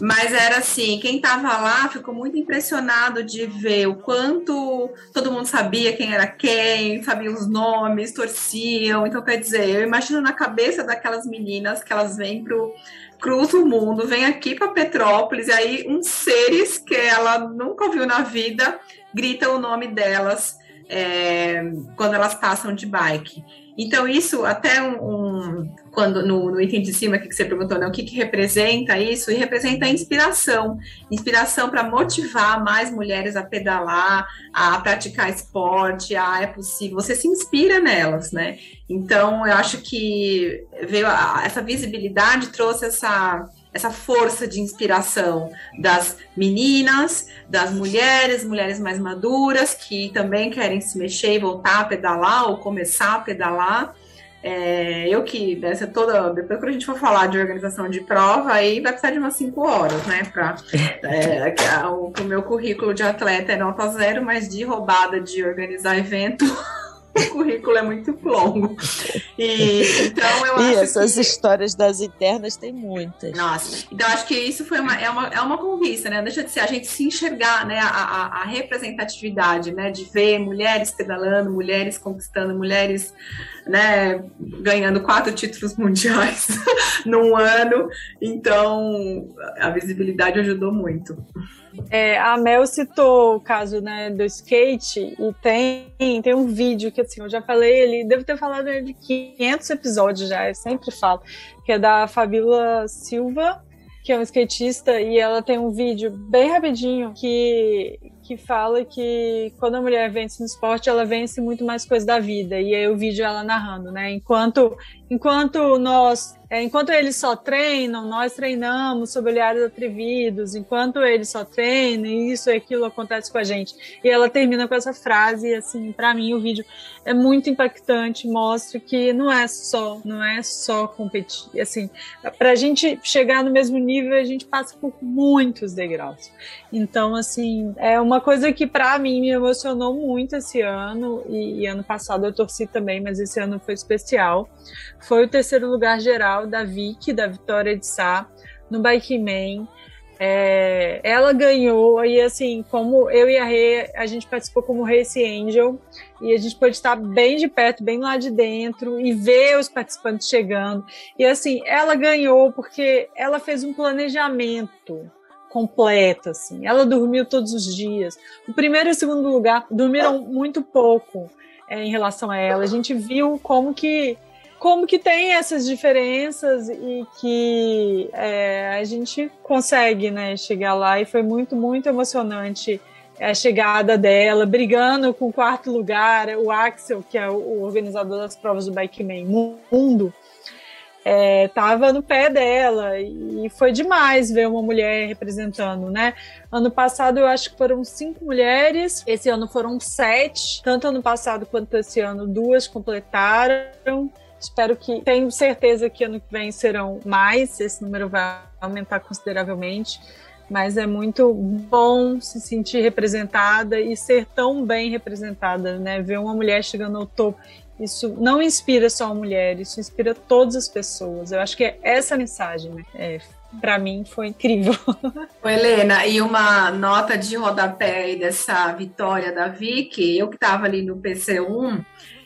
Mas era assim, quem tava lá ficou muito impressionado de ver o quanto todo mundo sabia quem era quem, sabia os nomes, torciam. Então, quer dizer, eu imagino na cabeça daquelas meninas que elas vêm pro cruza o mundo, vem aqui para Petrópolis, e aí uns seres que ela nunca ouviu na vida gritam o nome delas é, quando elas passam de bike. Então, isso até um, um quando no, no, item de cima que você perguntou, né, o que, que representa isso? E representa a inspiração. Inspiração para motivar mais mulheres a pedalar, a praticar esporte, a é possível. Você se inspira nelas, né? Então, eu acho que veio a, essa visibilidade trouxe essa essa força de inspiração das meninas, das mulheres, mulheres mais maduras que também querem se mexer e voltar a pedalar ou começar a pedalar. É, eu que dessa toda. Depois, quando a gente for falar de organização de prova, aí vai precisar de umas 5 horas, né? Para é, o, o meu currículo de atleta é nota zero, mas de roubada de organizar evento. o currículo é muito longo. E, então eu e acho essas que... histórias das internas tem muitas. Nossa, então acho que isso foi uma, é, uma, é uma conquista, né? Deixa de ser a gente se enxergar, né? A, a, a representatividade, né? De ver mulheres pedalando, mulheres conquistando, mulheres né, ganhando quatro títulos mundiais num ano. Então, a visibilidade ajudou muito. É, a Mel citou o caso né, do skate e tem, tem um vídeo que assim, eu já falei, ele devo ter falado de 500 episódios já, eu sempre falo, que é da Fabíola Silva, que é um skatista, e ela tem um vídeo bem rapidinho que, que fala que quando a mulher vence no esporte, ela vence muito mais coisas da vida. E aí o vídeo ela narrando, né? Enquanto, enquanto nós é, enquanto eles só treinam, nós treinamos sob olhares atrevidos. Enquanto eles só treinam, isso e aquilo acontece com a gente. E ela termina com essa frase, assim, para mim o vídeo é muito impactante, mostra que não é só, não é só competir. Assim, para a gente chegar no mesmo nível, a gente passa por muitos degraus. Então, assim, é uma coisa que para mim me emocionou muito esse ano e, e ano passado eu torci também, mas esse ano foi especial. Foi o terceiro lugar geral da Vicky, da Vitória de Sá, no Bike Man. É, ela ganhou, e assim, como eu e a Rê, a gente participou como Race Angel, e a gente pôde estar bem de perto, bem lá de dentro, e ver os participantes chegando. E assim, ela ganhou porque ela fez um planejamento completo, assim. Ela dormiu todos os dias. O primeiro e o segundo lugar dormiram muito pouco é, em relação a ela. A gente viu como que como que tem essas diferenças e que é, a gente consegue né, chegar lá e foi muito, muito emocionante a chegada dela, brigando com o quarto lugar, o Axel, que é o organizador das provas do Bikeman Mundo, estava é, no pé dela e foi demais ver uma mulher representando, né? Ano passado eu acho que foram cinco mulheres, esse ano foram sete, tanto ano passado quanto esse ano duas completaram. Espero que, tenho certeza que ano que vem serão mais, esse número vai aumentar consideravelmente, mas é muito bom se sentir representada e ser tão bem representada, né? Ver uma mulher chegando ao topo, isso não inspira só a mulher, isso inspira todas as pessoas. Eu acho que é essa a mensagem, né? É, para mim foi incrível. Ô, Helena, e uma nota de rodapé dessa vitória da Vicky, eu que estava ali no PC1,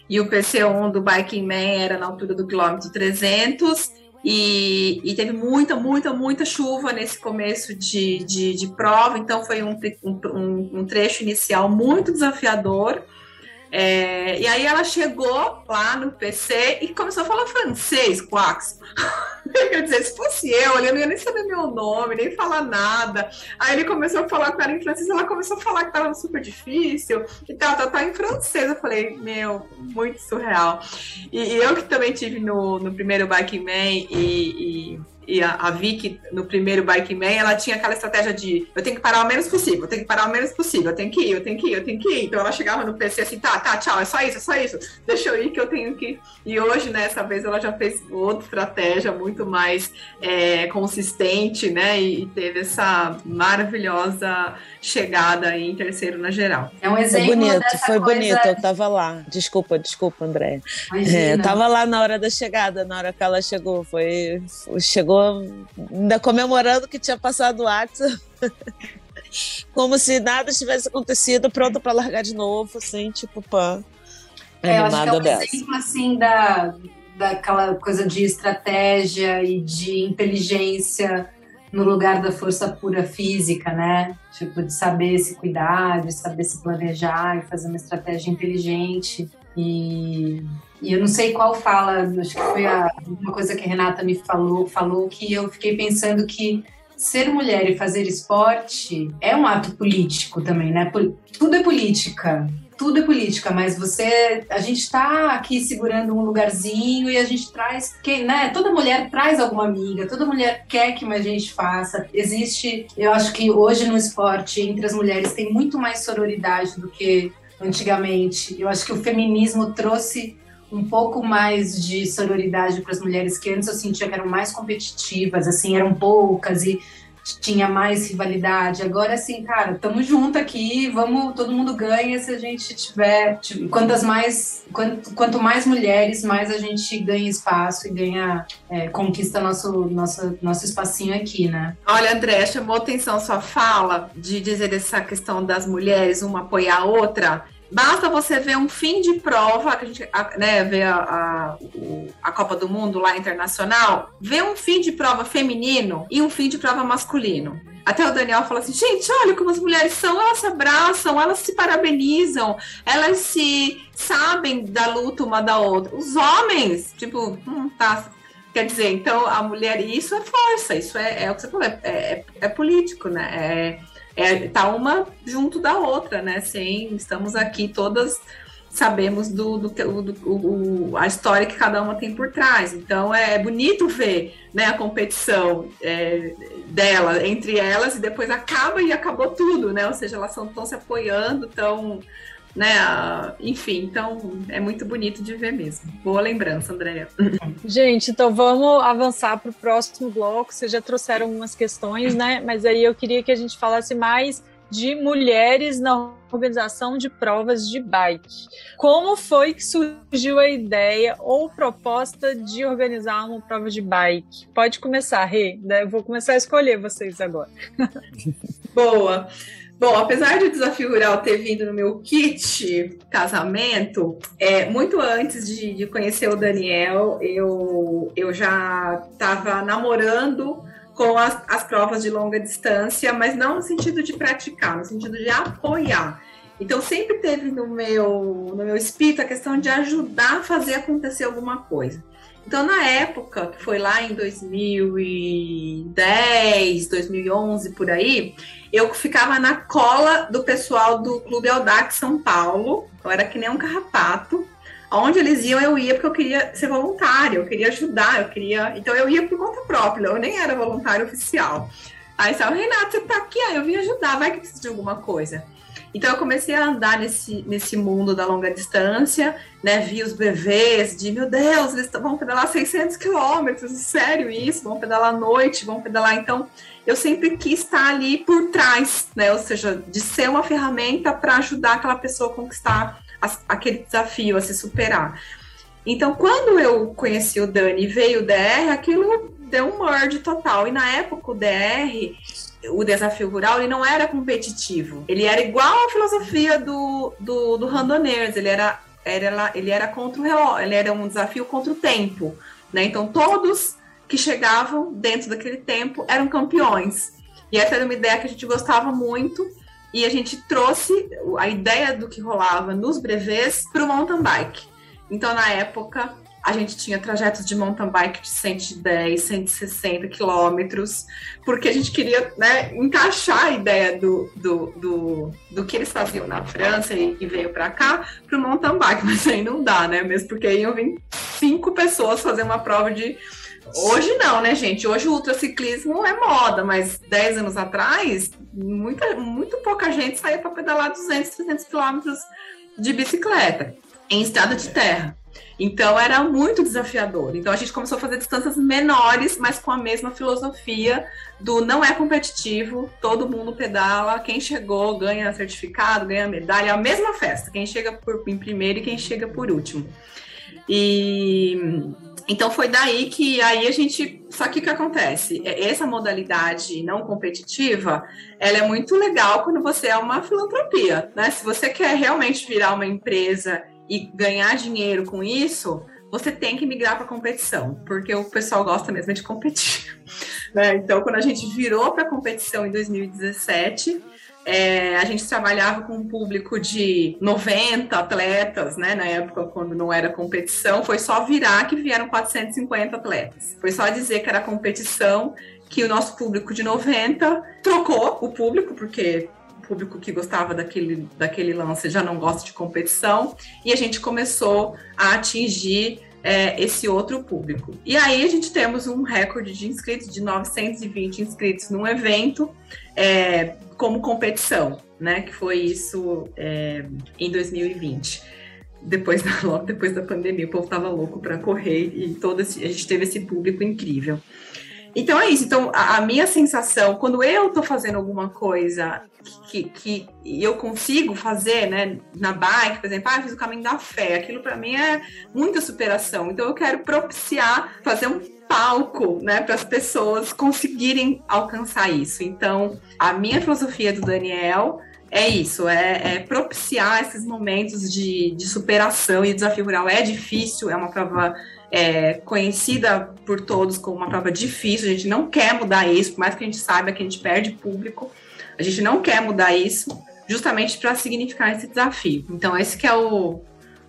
e o PC1 do Biking Man era na altura do quilômetro 300, e, e teve muita, muita, muita chuva nesse começo de, de, de prova, então foi um, um, um trecho inicial muito desafiador. É, e aí ela chegou lá no PC e começou a falar francês, Quax. Quer dizer, se fosse eu, ele não ia nem saber meu nome, nem falar nada. Aí ele começou a falar com ela em francês, ela começou a falar que tava super difícil e tal, tá, tá em francês. Eu falei, meu, muito surreal. E, e eu que também tive no, no primeiro Bike Man e, e e a, a Vicky, no primeiro Bike Man, ela tinha aquela estratégia de eu tenho que parar o menos possível, eu tenho que parar o menos possível, eu tenho que ir, eu tenho que ir, eu tenho que ir. Então ela chegava no PC assim, tá, tá, tchau, é só isso, é só isso, deixa eu ir que eu tenho que. E hoje, nessa né, vez, ela já fez outra estratégia muito mais é, consistente, né? E, e, teve essa maravilhosa chegada aí em terceiro na geral. É um exemplo. Foi bonito, foi coisa... bonito, eu tava lá. Desculpa, desculpa, André. É, eu tava lá na hora da chegada, na hora que ela chegou. Foi. Chegou ainda comemorando que tinha passado o WhatsApp. Como se nada tivesse acontecido, pronta para largar de novo, assim, tipo, pã. É, eu acho que é um dessa. exemplo, assim, da, daquela coisa de estratégia e de inteligência no lugar da força pura física, né? Tipo, de saber se cuidar, de saber se planejar e fazer uma estratégia inteligente. E, e eu não sei qual fala, acho que foi a, uma coisa que a Renata me falou, falou que eu fiquei pensando que ser mulher e fazer esporte é um ato político também, né? Tudo é política, tudo é política, mas você, a gente está aqui segurando um lugarzinho e a gente traz, que, né? Toda mulher traz alguma amiga, toda mulher quer que mais gente faça. Existe, eu acho que hoje no esporte entre as mulheres tem muito mais sororidade do que antigamente. Eu acho que o feminismo trouxe um pouco mais de sororidade para as mulheres que antes eu sentia que eram mais competitivas, assim, eram poucas e tinha mais rivalidade. Agora, assim, cara, tamo junto aqui, vamos, todo mundo ganha se a gente tiver. Quantas mais, quanto, quanto mais mulheres, mais a gente ganha espaço e ganha, é, conquista nosso, nosso, nosso espacinho aqui, né? Olha, André, chamou atenção sua fala de dizer essa questão das mulheres, uma apoiar a outra. Basta você ver um fim de prova, que a gente né, vê a, a, a, Copa do Mundo lá internacional, ver um fim de prova feminino e um fim de prova masculino. Até o Daniel falou assim: gente, olha como as mulheres são, elas se abraçam, elas se parabenizam, elas se sabem da luta uma da outra. Os homens, tipo, hum, tá. Quer dizer, então a mulher, isso é força, isso é, é o que você falou, é, é, é político, né? É, é, tá uma junto da outra, né? Sim, estamos aqui todas sabemos do, do, do, do, a história que cada uma tem por trás. Então é, é bonito ver né, a competição é, dela entre elas e depois acaba e acabou tudo, né? Ou seja, elas estão se apoiando, estão né? Enfim, então é muito bonito de ver mesmo. Boa lembrança, Andréia. Gente, então vamos avançar para o próximo bloco. Vocês já trouxeram algumas questões, né? Mas aí eu queria que a gente falasse mais de mulheres na organização de provas de bike. Como foi que surgiu a ideia ou proposta de organizar uma prova de bike? Pode começar, Rê. Eu vou começar a escolher vocês agora. Boa. Bom, apesar do desafio rural ter vindo no meu kit casamento, é, muito antes de, de conhecer o Daniel, eu, eu já estava namorando com as, as provas de longa distância, mas não no sentido de praticar, no sentido de apoiar. Então sempre teve no meu no meu espírito a questão de ajudar a fazer acontecer alguma coisa. Então, na época, que foi lá em 2010, 2011, por aí, eu ficava na cola do pessoal do Clube Audax São Paulo. Eu era que nem um carrapato. Onde eles iam, eu ia porque eu queria ser voluntária, eu queria ajudar, eu queria. Então, eu ia por conta própria, eu nem era voluntário oficial. Aí, o Renato, você tá aqui, aí eu vim ajudar, vai que precisa de alguma coisa. Então eu comecei a andar nesse, nesse mundo da longa distância, né? Vi os bebês de, meu Deus, eles vão pedalar 600 quilômetros, sério isso? Vão pedalar à noite, vão pedalar. Então eu sempre quis estar ali por trás, né? Ou seja, de ser uma ferramenta para ajudar aquela pessoa a conquistar a, aquele desafio, a se superar. Então, quando eu conheci o Dani e veio o DR, aquilo deu um merge total. E na época o DR o desafio rural ele não era competitivo. Ele era igual à filosofia do, do, do. Ele era, era, ele era contra o relógio, ele era um desafio contra o tempo. Né? Então, todos que chegavam dentro daquele tempo eram campeões. E essa era uma ideia que a gente gostava muito. E a gente trouxe a ideia do que rolava nos brevês para o mountain bike. Então, na época, a gente tinha trajetos de mountain bike de 110, 160 quilômetros, porque a gente queria né, encaixar a ideia do, do, do, do, que eles faziam na França e, e veio para cá para o mountain bike, mas aí não dá, né? Mesmo porque iam vir cinco pessoas fazer uma prova de Hoje não, né, gente? Hoje o ultraciclismo é moda, mas 10 anos atrás, muita, muito pouca gente saía para pedalar 200, 300 quilômetros de bicicleta em estrada de terra. Então era muito desafiador. Então a gente começou a fazer distâncias menores, mas com a mesma filosofia do não é competitivo, todo mundo pedala, quem chegou ganha certificado, ganha medalha, é a mesma festa, quem chega por, em primeiro e quem chega por último. E então foi daí que aí a gente. Só que o que acontece? É, essa modalidade não competitiva, ela é muito legal quando você é uma filantropia, né? Se você quer realmente virar uma empresa e ganhar dinheiro com isso, você tem que migrar para competição, porque o pessoal gosta mesmo de competir. Né? Então, quando a gente virou para competição em 2017, é, a gente trabalhava com um público de 90 atletas, né? Na época, quando não era competição, foi só virar que vieram 450 atletas. Foi só dizer que era competição, que o nosso público de 90 trocou o público, porque o público que gostava daquele, daquele lance já não gosta de competição, e a gente começou a atingir é, esse outro público. E aí a gente temos um recorde de inscritos, de 920 inscritos num evento é, como competição, né? Que foi isso é, em 2020. Depois da, logo depois da pandemia, o povo estava louco para correr e todo esse, a gente teve esse público incrível. Então é isso. Então, a, a minha sensação, quando eu estou fazendo alguma coisa que, que, eu consigo fazer, né, na bike, por exemplo, ah, fiz o caminho da fé, aquilo para mim é muita superação. Então, eu quero propiciar, fazer um palco, né, para as pessoas conseguirem alcançar isso. Então, a minha filosofia do Daniel é isso, é, é, propiciar esses momentos de, de superação e desafio rural. É difícil, é uma prova é, conhecida por todos como uma prova difícil, a gente não quer mudar isso, por mais que a gente saiba que a gente perde público, a gente não quer mudar isso justamente para significar esse desafio. Então, esse que é o,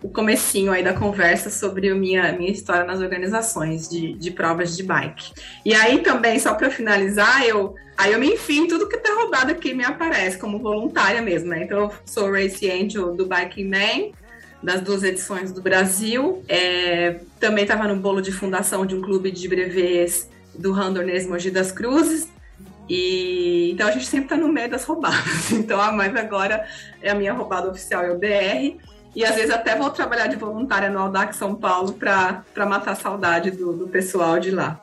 o comecinho aí da conversa sobre a minha, minha história nas organizações de, de provas de bike. E aí também, só para finalizar, eu aí eu me enfim tudo que tá roubado aqui me aparece como voluntária mesmo, né? Então eu sou Race Angel do Biking Man, das duas edições do Brasil. É, também estava no bolo de fundação de um clube de brevês do Randonês Mogi das Cruzes. E então a gente sempre está no meio das roubadas. Então, ah, mas agora é a minha roubada oficial é o DR. E às vezes até vou trabalhar de voluntária no Aldac São Paulo para matar a saudade do, do pessoal de lá.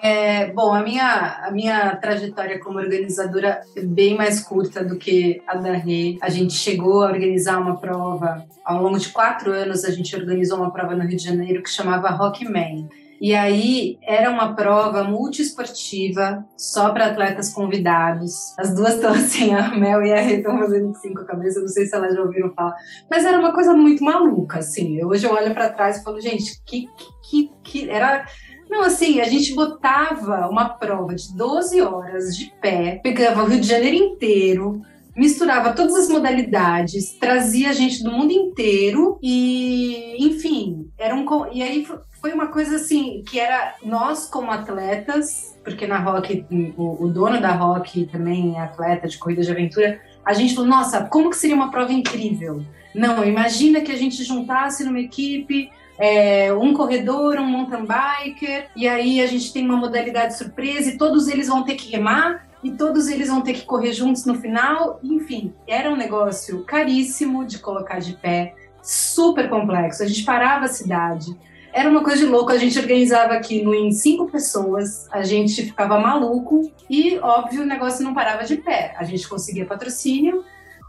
É, bom, a minha, a minha trajetória como organizadora é bem mais curta do que a da Rê. A gente chegou a organizar uma prova, ao longo de quatro anos, a gente organizou uma prova no Rio de Janeiro que chamava Rockman. E aí era uma prova multiesportiva, só para atletas convidados. As duas estão assim, a Mel e a Rê estão fazendo cinco cabeças, não sei se elas já ouviram falar. Mas era uma coisa muito maluca, assim. Hoje eu olho para trás e falo, gente, que, que, que era não, assim, a gente botava uma prova de 12 horas de pé, pegava o Rio de Janeiro inteiro, misturava todas as modalidades, trazia gente do mundo inteiro e, enfim, era um e aí foi uma coisa assim que era nós como atletas, porque na Rock o, o dono da Rock também é atleta de corrida de aventura, a gente falou, nossa, como que seria uma prova incrível? Não, imagina que a gente juntasse numa equipe é, um corredor, um mountain biker, e aí a gente tem uma modalidade surpresa e todos eles vão ter que remar e todos eles vão ter que correr juntos no final. Enfim, era um negócio caríssimo de colocar de pé, super complexo. A gente parava a cidade. Era uma coisa de louco, a gente organizava aquilo em cinco pessoas, a gente ficava maluco e, óbvio, o negócio não parava de pé. A gente conseguia patrocínio,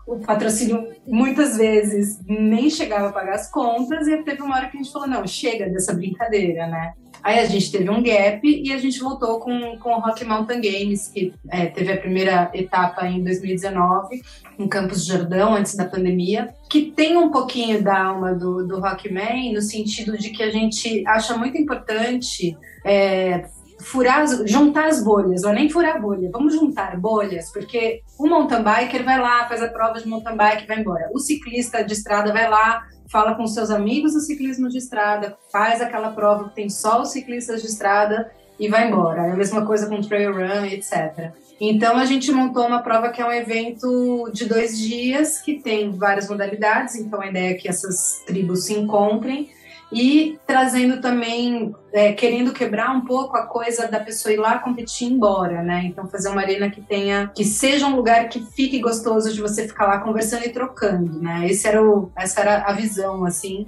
o patrocínio muitas vezes nem chegava a pagar as contas e teve uma hora que a gente falou, não, chega dessa brincadeira, né? Aí a gente teve um gap e a gente voltou com, com o Rock Mountain Games, que é, teve a primeira etapa em 2019, em Campos Jordão, antes da pandemia, que tem um pouquinho da alma do, do Rockman, no sentido de que a gente acha muito importante é, furar, juntar as bolhas, ou nem furar bolha, vamos juntar bolhas, porque o mountain biker vai lá, faz a prova de mountain bike e vai embora. O ciclista de estrada vai lá, fala com seus amigos do ciclismo de estrada, faz aquela prova que tem só os ciclistas de estrada e vai embora. É a mesma coisa com trail run, etc. Então a gente montou uma prova que é um evento de dois dias que tem várias modalidades. Então a ideia é que essas tribos se encontrem e trazendo também, é, querendo quebrar um pouco a coisa da pessoa ir lá competir e ir embora, né? Então fazer uma arena que tenha, que seja um lugar que fique gostoso de você ficar lá conversando e trocando, né? Esse era o, essa era a visão, assim,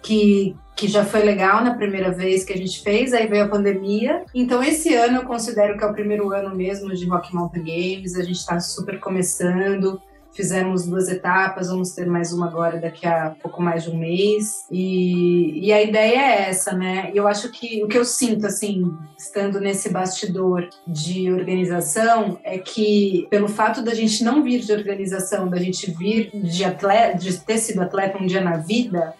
que, que já foi legal na primeira vez que a gente fez, aí veio a pandemia. Então, esse ano eu considero que é o primeiro ano mesmo de Rock Mountain Games, a gente está super começando. Fizemos duas etapas, vamos ter mais uma agora daqui a pouco mais de um mês. E, e a ideia é essa, né? E eu acho que o que eu sinto, assim, estando nesse bastidor de organização, é que pelo fato da gente não vir de organização, da gente vir de atleta, de ter sido atleta um dia na vida,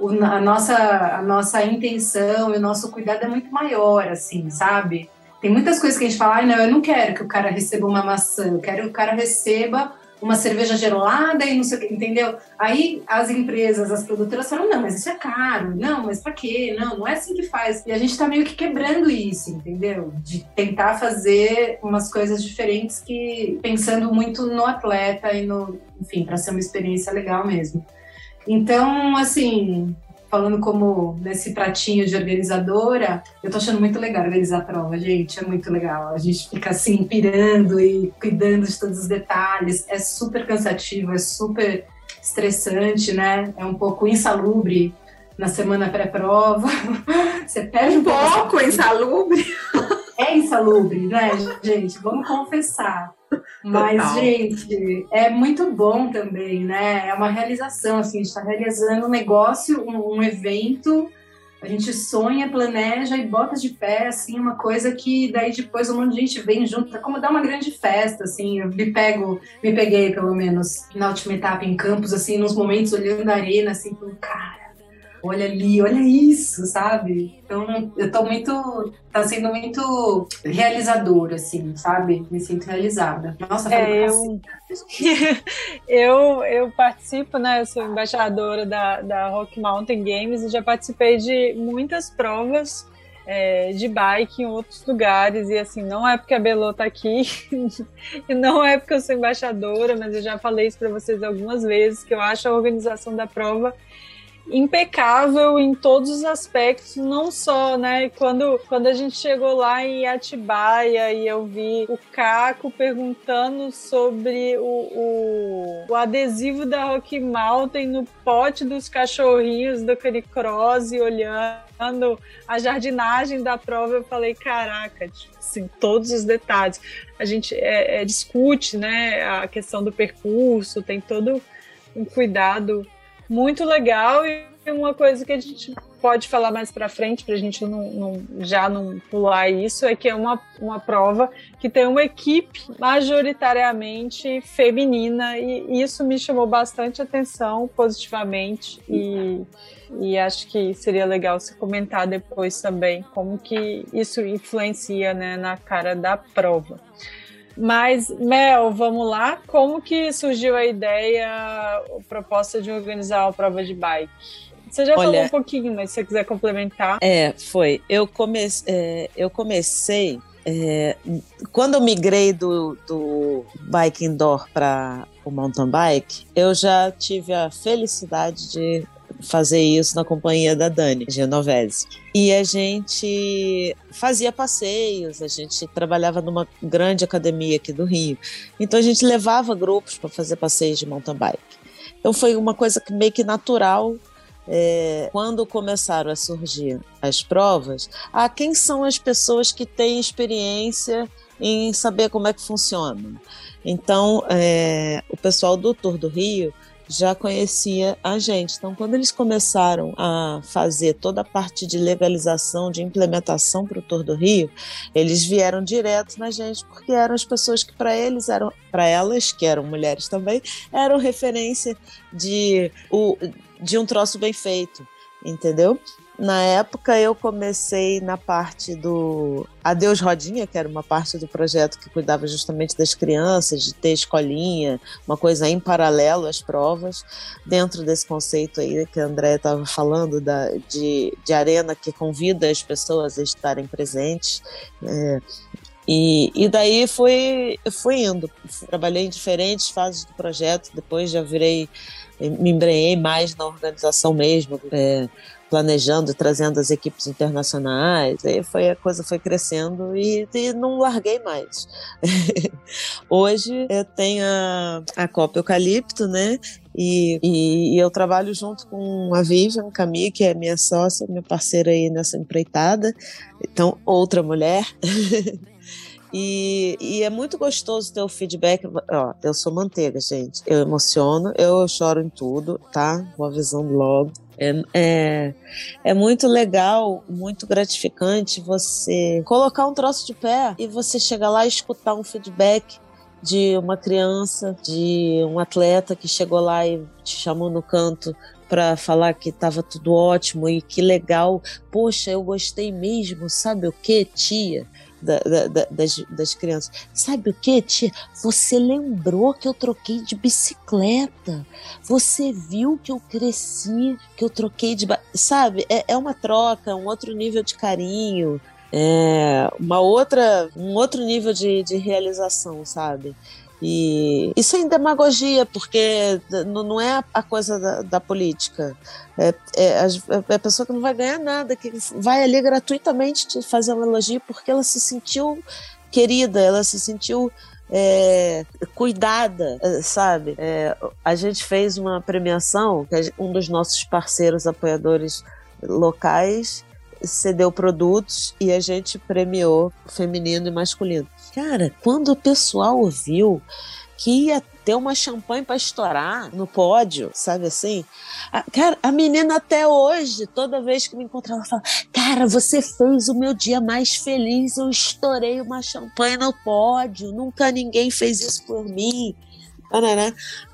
a, nossa, a nossa intenção e o nosso cuidado é muito maior, assim, sabe? Tem muitas coisas que a gente fala, ah, não, eu não quero que o cara receba uma maçã, eu quero que o cara receba uma cerveja gelada e não sei o que, entendeu? Aí as empresas, as produtoras falam, não, mas isso é caro, não, mas pra quê? Não, não é assim que faz. E a gente tá meio que quebrando isso, entendeu? De tentar fazer umas coisas diferentes que pensando muito no atleta e no, enfim, para ser uma experiência legal mesmo. Então, assim, falando como nesse pratinho de organizadora, eu tô achando muito legal organizar a prova, gente, é muito legal. A gente fica assim, pirando e cuidando de todos os detalhes. É super cansativo, é super estressante, né? É um pouco insalubre na semana pré-prova. Você perde um, um pouco insalubre. É insalubre, né, gente? Vamos confessar. Mas, Total. gente, é muito bom também, né? É uma realização, assim, a gente está realizando um negócio, um, um, evento, a gente sonha, planeja e bota de pé, assim, uma coisa que daí depois um monte de gente vem junto, é como dar uma grande festa, assim, eu me pego, me peguei, pelo menos, na última etapa em Campos, assim, nos momentos olhando a arena, assim, cara, olha ali, olha isso, sabe? Então, eu tô muito. tá sendo muito realizador, assim, sabe? Me sinto realizada. Nossa, é, eu... eu, eu participo, né? Eu sou embaixadora da, da Rock Mountain Games e já participei de muitas provas. É, de bike em outros lugares, e assim, não é porque a Belo tá aqui, e não é porque eu sou embaixadora, mas eu já falei isso para vocês algumas vezes, que eu acho a organização da prova impecável em todos os aspectos, não só, né? Quando, quando a gente chegou lá em Atibaia e eu vi o Caco perguntando sobre o, o, o adesivo da Rock Mountain no pote dos cachorrinhos do Canicross e olhando a jardinagem da prova, eu falei, caraca, tipo, assim, todos os detalhes. A gente é, é, discute, né, a questão do percurso, tem todo um cuidado muito legal e uma coisa que a gente pode falar mais para frente, para a gente não, não, já não pular isso, é que é uma, uma prova que tem uma equipe majoritariamente feminina e isso me chamou bastante atenção positivamente e, e acho que seria legal se comentar depois também como que isso influencia né, na cara da prova. Mas, Mel, vamos lá. Como que surgiu a ideia, a proposta de organizar a prova de bike? Você já Olha, falou um pouquinho, mas se você quiser complementar. É, foi. Eu, come, é, eu comecei. É, quando eu migrei do, do bike indoor para o mountain bike, eu já tive a felicidade de fazer isso na companhia da Dani Genovese. E a gente fazia passeios, a gente trabalhava numa grande academia aqui do Rio. Então a gente levava grupos para fazer passeios de mountain bike. Então foi uma coisa que meio que natural é, quando começaram a surgir as provas, ah, quem são as pessoas que têm experiência em saber como é que funciona? Então, é, o pessoal do Tour do Rio já conhecia a gente. Então, quando eles começaram a fazer toda a parte de legalização, de implementação para o Tour do Rio, eles vieram direto na gente, porque eram as pessoas que para eles eram, para elas, que eram mulheres também, eram referência de, o, de um troço bem feito, entendeu? Na época eu comecei na parte do Adeus Rodinha, que era uma parte do projeto que cuidava justamente das crianças, de ter escolinha, uma coisa em paralelo às provas, dentro desse conceito aí que a André estava falando, da, de, de arena que convida as pessoas a estarem presentes. É, e, e daí fui, fui indo. Trabalhei em diferentes fases do projeto, depois já virei, me embrenhei mais na organização mesmo. É, planejando, trazendo as equipes internacionais. Aí foi a coisa foi crescendo e, e não larguei mais. Hoje eu tenho a, a Copa Eucalipto, né? E, e, e, eu trabalho junto com a Vivian Camille, que é minha sócia, minha parceira aí nessa empreitada. Então, outra mulher. E, e, é muito gostoso ter o feedback. Ó, eu sou manteiga, gente. Eu emociono, eu choro em tudo, tá? Vou avisando logo. É, é, é, muito legal, muito gratificante você colocar um troço de pé e você chegar lá e escutar um feedback de uma criança, de um atleta que chegou lá e te chamou no canto para falar que estava tudo ótimo e que legal. Poxa, eu gostei mesmo, sabe o que, tia? Da, da, das, das crianças. Sabe o que, tia? Você lembrou que eu troquei de bicicleta. Você viu que eu cresci, que eu troquei de. Sabe? É, é uma troca, um outro nível de carinho é uma outra, um outro nível de, de realização, sabe? E isso é demagogia, porque não é a coisa da, da política. É, é, a, é, a, pessoa que não vai ganhar nada, que vai ali gratuitamente te fazer um elogio porque ela se sentiu querida, ela se sentiu é, cuidada, é, sabe? É, a gente fez uma premiação, que um dos nossos parceiros apoiadores locais cedeu produtos e a gente premiou feminino e masculino. Cara, quando o pessoal ouviu que ia ter uma champanhe para estourar no pódio, sabe assim? A, cara, a menina até hoje, toda vez que me encontra, ela fala: Cara, você fez o meu dia mais feliz. Eu estourei uma champanhe no pódio. Nunca ninguém fez isso por mim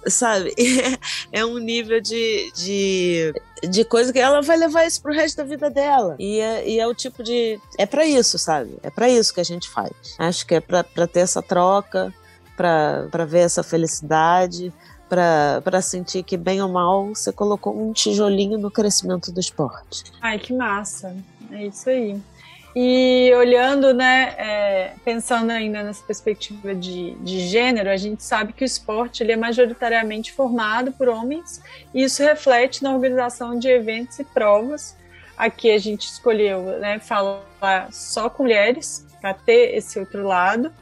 sabe? É um nível de, de, de coisa que ela vai levar isso pro resto da vida dela. E é, e é o tipo de. É para isso, sabe? É para isso que a gente faz. Acho que é para ter essa troca, para ver essa felicidade, para sentir que, bem ou mal, você colocou um tijolinho no crescimento do esporte. Ai, que massa! É isso aí. E olhando, né, é, pensando ainda nessa perspectiva de, de gênero, a gente sabe que o esporte ele é majoritariamente formado por homens e isso reflete na organização de eventos e provas. Aqui a gente escolheu né, falar só com mulheres para ter esse outro lado.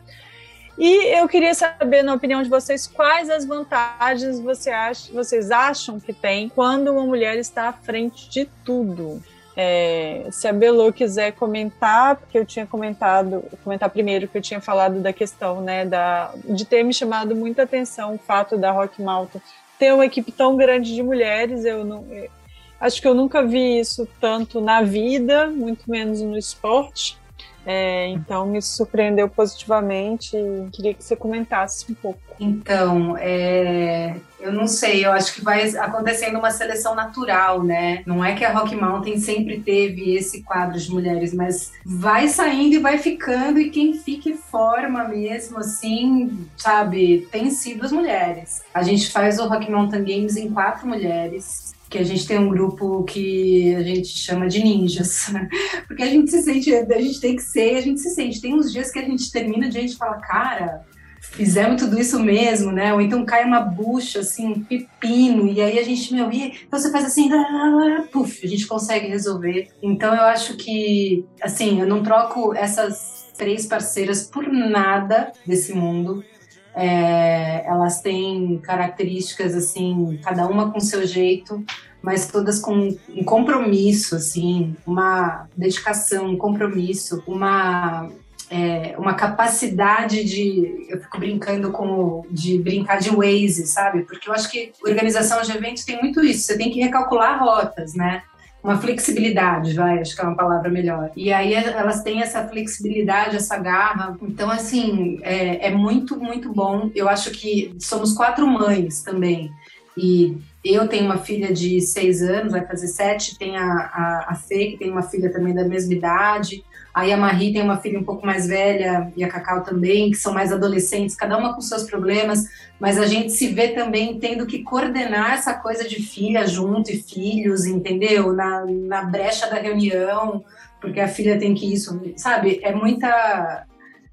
E eu queria saber, na opinião de vocês, quais as vantagens você acha, vocês acham que tem quando uma mulher está à frente de tudo? É, se a Belo quiser comentar, porque eu tinha comentado, comentar primeiro que eu tinha falado da questão, né, da, de ter me chamado muita atenção o fato da Rock Malta ter uma equipe tão grande de mulheres. Eu não, eu, acho que eu nunca vi isso tanto na vida, muito menos no esporte. É, então me surpreendeu positivamente e queria que você comentasse um pouco. Então, é, eu não sei, eu acho que vai acontecendo uma seleção natural, né? Não é que a Rock Mountain sempre teve esse quadro de mulheres, mas vai saindo e vai ficando, e quem fica forma mesmo, assim, sabe, tem sido as mulheres. A gente faz o Rock Mountain Games em quatro mulheres que a gente tem um grupo que a gente chama de ninjas, porque a gente se sente, a gente tem que ser, a gente se sente. Tem uns dias que a gente termina de a gente fala, cara, fizemos tudo isso mesmo, né? Ou então cai uma bucha, assim, um pepino, e aí a gente, meu, e então você faz assim, puf, a gente consegue resolver. Então eu acho que, assim, eu não troco essas três parceiras por nada desse mundo. É, elas têm características assim, cada uma com seu jeito, mas todas com um compromisso, assim, uma dedicação, um compromisso, uma é, uma capacidade de eu fico brincando com de brincar de Waze, sabe? Porque eu acho que organização de eventos tem muito isso. Você tem que recalcular rotas, né? Uma flexibilidade, vai, acho que é uma palavra melhor. E aí elas têm essa flexibilidade, essa garra. Então, assim, é, é muito, muito bom. Eu acho que somos quatro mães também. E eu tenho uma filha de seis anos, vai fazer sete, tem a, a, a Fê, que tem uma filha também da mesma idade. Aí a Marie tem uma filha um pouco mais velha e a Cacau também, que são mais adolescentes, cada uma com seus problemas, mas a gente se vê também tendo que coordenar essa coisa de filha junto e filhos, entendeu? Na, na brecha da reunião, porque a filha tem que isso, sabe? É muita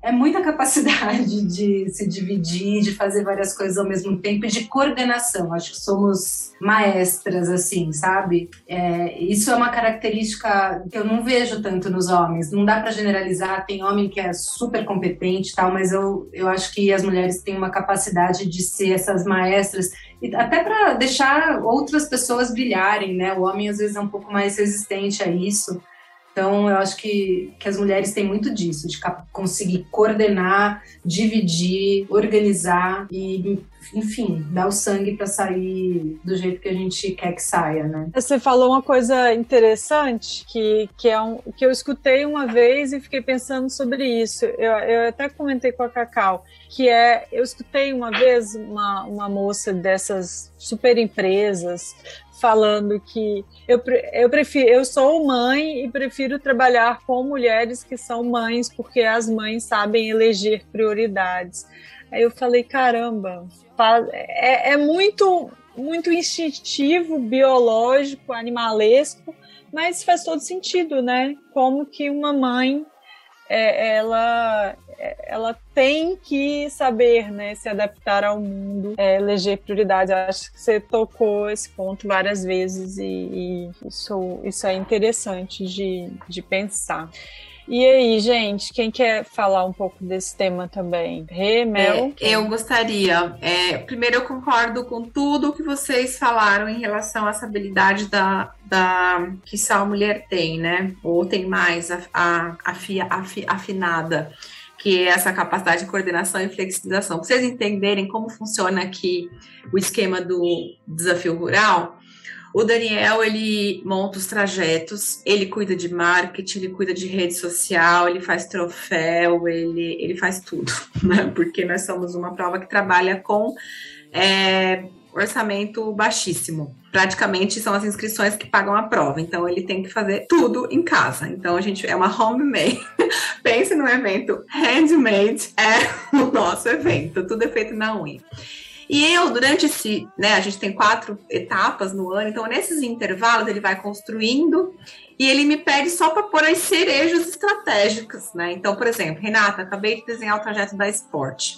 é muita capacidade de se dividir, de fazer várias coisas ao mesmo tempo e de coordenação. Acho que somos maestras, assim, sabe? É, isso é uma característica que eu não vejo tanto nos homens. Não dá para generalizar, tem homem que é super competente tal, mas eu, eu acho que as mulheres têm uma capacidade de ser essas maestras, até para deixar outras pessoas brilharem, né? O homem às vezes é um pouco mais resistente a isso. Então, eu acho que, que as mulheres têm muito disso, de conseguir coordenar, dividir, organizar e, enfim, dar o sangue para sair do jeito que a gente quer que saia, né? Você falou uma coisa interessante que, que, é um, que eu escutei uma vez e fiquei pensando sobre isso. Eu, eu até comentei com a Cacau, que é, eu escutei uma vez uma, uma moça dessas super empresas falando que eu, eu prefiro, eu sou mãe e prefiro trabalhar com mulheres que são mães, porque as mães sabem eleger prioridades. Aí eu falei, caramba, é, é muito, muito instintivo, biológico, animalesco, mas faz todo sentido, né? Como que uma mãe é, ela, ela tem que saber né, se adaptar ao mundo, é, eleger prioridade. acho que você tocou esse ponto várias vezes e, e isso, isso é interessante de, de pensar. E aí, gente, quem quer falar um pouco desse tema também? Rê, Mel? É, eu gostaria. É, primeiro, eu concordo com tudo que vocês falaram em relação a essa habilidade da, da que só a mulher tem, né? Ou tem mais a, a, a, afinada que é essa capacidade de coordenação e flexibilização. Para vocês entenderem como funciona aqui o esquema do desafio rural, o Daniel, ele monta os trajetos, ele cuida de marketing, ele cuida de rede social, ele faz troféu, ele, ele faz tudo, né? Porque nós somos uma prova que trabalha com é, orçamento baixíssimo. Praticamente são as inscrições que pagam a prova. Então ele tem que fazer tudo em casa. Então a gente é uma homemade. Pense no evento handmade é o nosso evento. Tudo é feito na unha. E eu, durante esse, né, a gente tem quatro etapas no ano, então nesses intervalos ele vai construindo e ele me pede só para pôr as cerejas estratégicas, né? Então, por exemplo, Renata, acabei de desenhar o trajeto da Sport.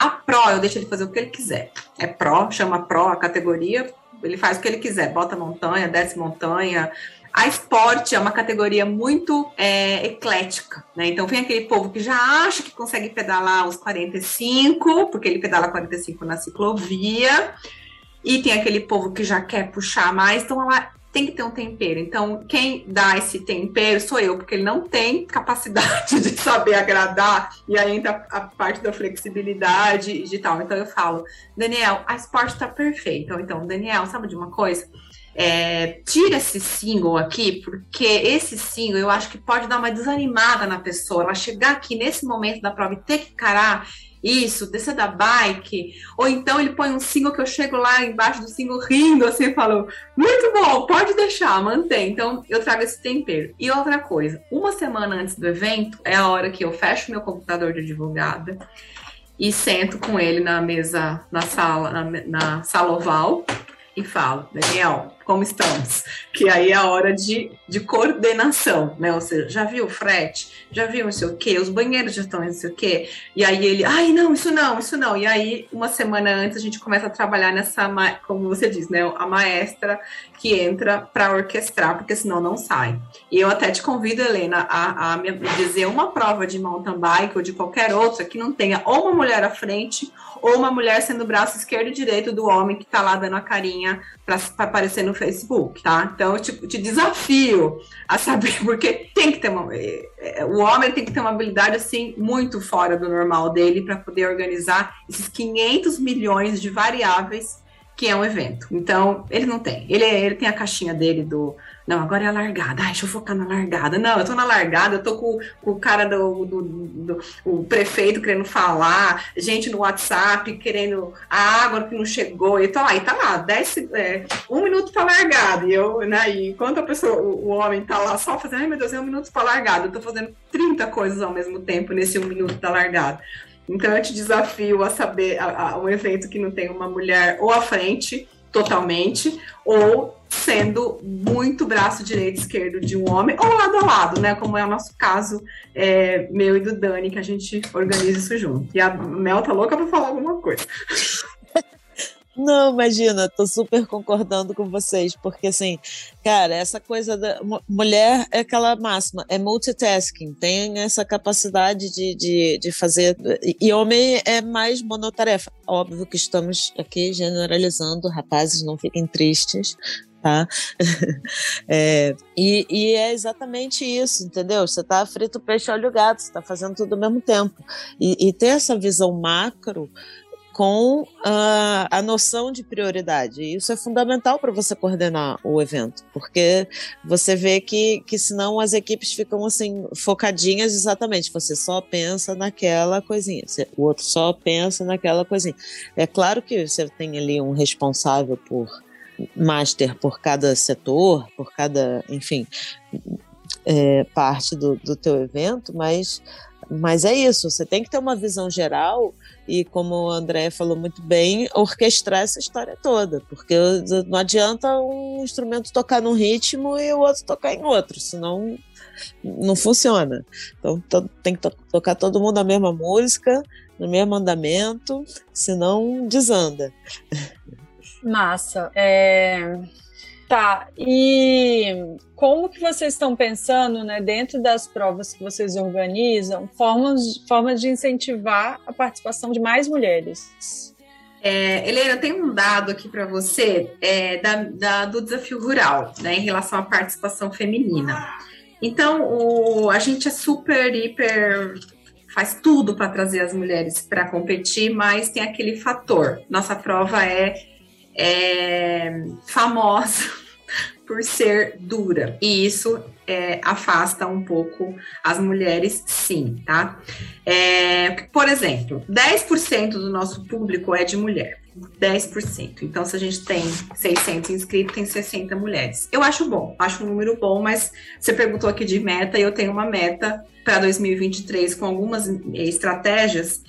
A Pro, eu deixo ele fazer o que ele quiser. É Pro, chama Pro a categoria, ele faz o que ele quiser, bota montanha, desce montanha, a esporte é uma categoria muito é, eclética, né? Então vem aquele povo que já acha que consegue pedalar os 45, porque ele pedala 45 na ciclovia, e tem aquele povo que já quer puxar mais, então ela tem que ter um tempero. Então, quem dá esse tempero sou eu, porque ele não tem capacidade de saber agradar, e aí entra a parte da flexibilidade e de tal. Então eu falo, Daniel, a esporte tá perfeita. Então, Daniel, sabe de uma coisa? É, tira esse single aqui, porque esse single eu acho que pode dar uma desanimada na pessoa. Ela chegar aqui nesse momento da prova e ter que encarar isso, descer da bike, ou então ele põe um single que eu chego lá embaixo do single rindo assim e falo, muito bom, pode deixar, mantém. Então eu trago esse tempero. E outra coisa, uma semana antes do evento é a hora que eu fecho meu computador de advogada e sento com ele na mesa, na sala, na, na sala oval e falo, Daniel, como estamos? Que aí é a hora de, de coordenação, né? Ou seja, já viu o frete? Já viu não sei o quê? Os banheiros já estão não sei o quê? E aí ele, ai, não, isso não, isso não. E aí, uma semana antes, a gente começa a trabalhar nessa, como você diz, né? A maestra que entra para orquestrar, porque senão não sai. E eu até te convido, Helena, a, a me dizer uma prova de mountain bike ou de qualquer outra que não tenha ou uma mulher à frente ou uma mulher sendo o braço esquerdo e direito do homem que está lá dando a carinha para aparecer no Facebook, tá? Então eu te, te, desafio a saber, porque tem que ter uma. É, é, o homem tem que ter uma habilidade assim muito fora do normal dele para poder organizar esses 500 milhões de variáveis que é um evento. Então, ele não tem. Ele, ele tem a caixinha dele do não, agora é a largada. Ai, deixa eu focar na largada. Não, eu tô na largada, eu tô com, com o cara do, do, do, o prefeito querendo falar, gente no WhatsApp querendo a água que não chegou. E tô lá, e tá lá, dez, é, um minuto pra largada. E eu, né, e enquanto a pessoa, o, o homem tá lá só fazendo, ai meu Deus, é um minuto pra largada. Eu tô fazendo 30 coisas ao mesmo tempo nesse um minuto da largada. Então eu te desafio a saber a, a, um evento que não tem uma mulher ou à frente totalmente, ou sendo muito braço direito e esquerdo de um homem, ou lado a lado, né? Como é o nosso caso, é, meu e do Dani, que a gente organiza isso junto. E a Mel tá louca pra falar alguma coisa. Não, imagina, tô super concordando com vocês, porque assim, cara, essa coisa da mulher é aquela máxima, é multitasking, tem essa capacidade de, de, de fazer, e homem é mais monotarefa. Óbvio que estamos aqui generalizando, rapazes, não fiquem tristes, tá? é, e, e, é exatamente isso, entendeu? Você tá frito peixe olho gato, você tá fazendo tudo ao mesmo tempo. E, e ter essa visão macro com uh, a noção de prioridade. Isso é fundamental para você coordenar o evento, porque você vê que, que senão as equipes ficam assim focadinhas exatamente. Você só pensa naquela coisinha, o outro só pensa naquela coisinha. É claro que você tem ali um responsável por master por cada setor, por cada, enfim, é, parte do, do teu evento, mas mas é isso, você tem que ter uma visão geral e, como o André falou muito bem, orquestrar essa história toda, porque não adianta um instrumento tocar num ritmo e o outro tocar em outro, senão não funciona. Então tem que to tocar todo mundo a mesma música, no mesmo andamento, senão desanda. Massa. É... Tá, e como que vocês estão pensando, né, dentro das provas que vocês organizam, formas, formas de incentivar a participação de mais mulheres? É, Helena, tem um dado aqui para você é, da, da, do desafio rural, né, em relação à participação feminina. Então, o, a gente é super, hiper faz tudo para trazer as mulheres para competir, mas tem aquele fator. Nossa prova é é famosa por ser dura. E isso é, afasta um pouco as mulheres, sim, tá? É, por exemplo, 10% do nosso público é de mulher. 10%. Então, se a gente tem 600 inscritos, tem 60 mulheres. Eu acho bom, acho um número bom, mas você perguntou aqui de meta e eu tenho uma meta para 2023 com algumas estratégias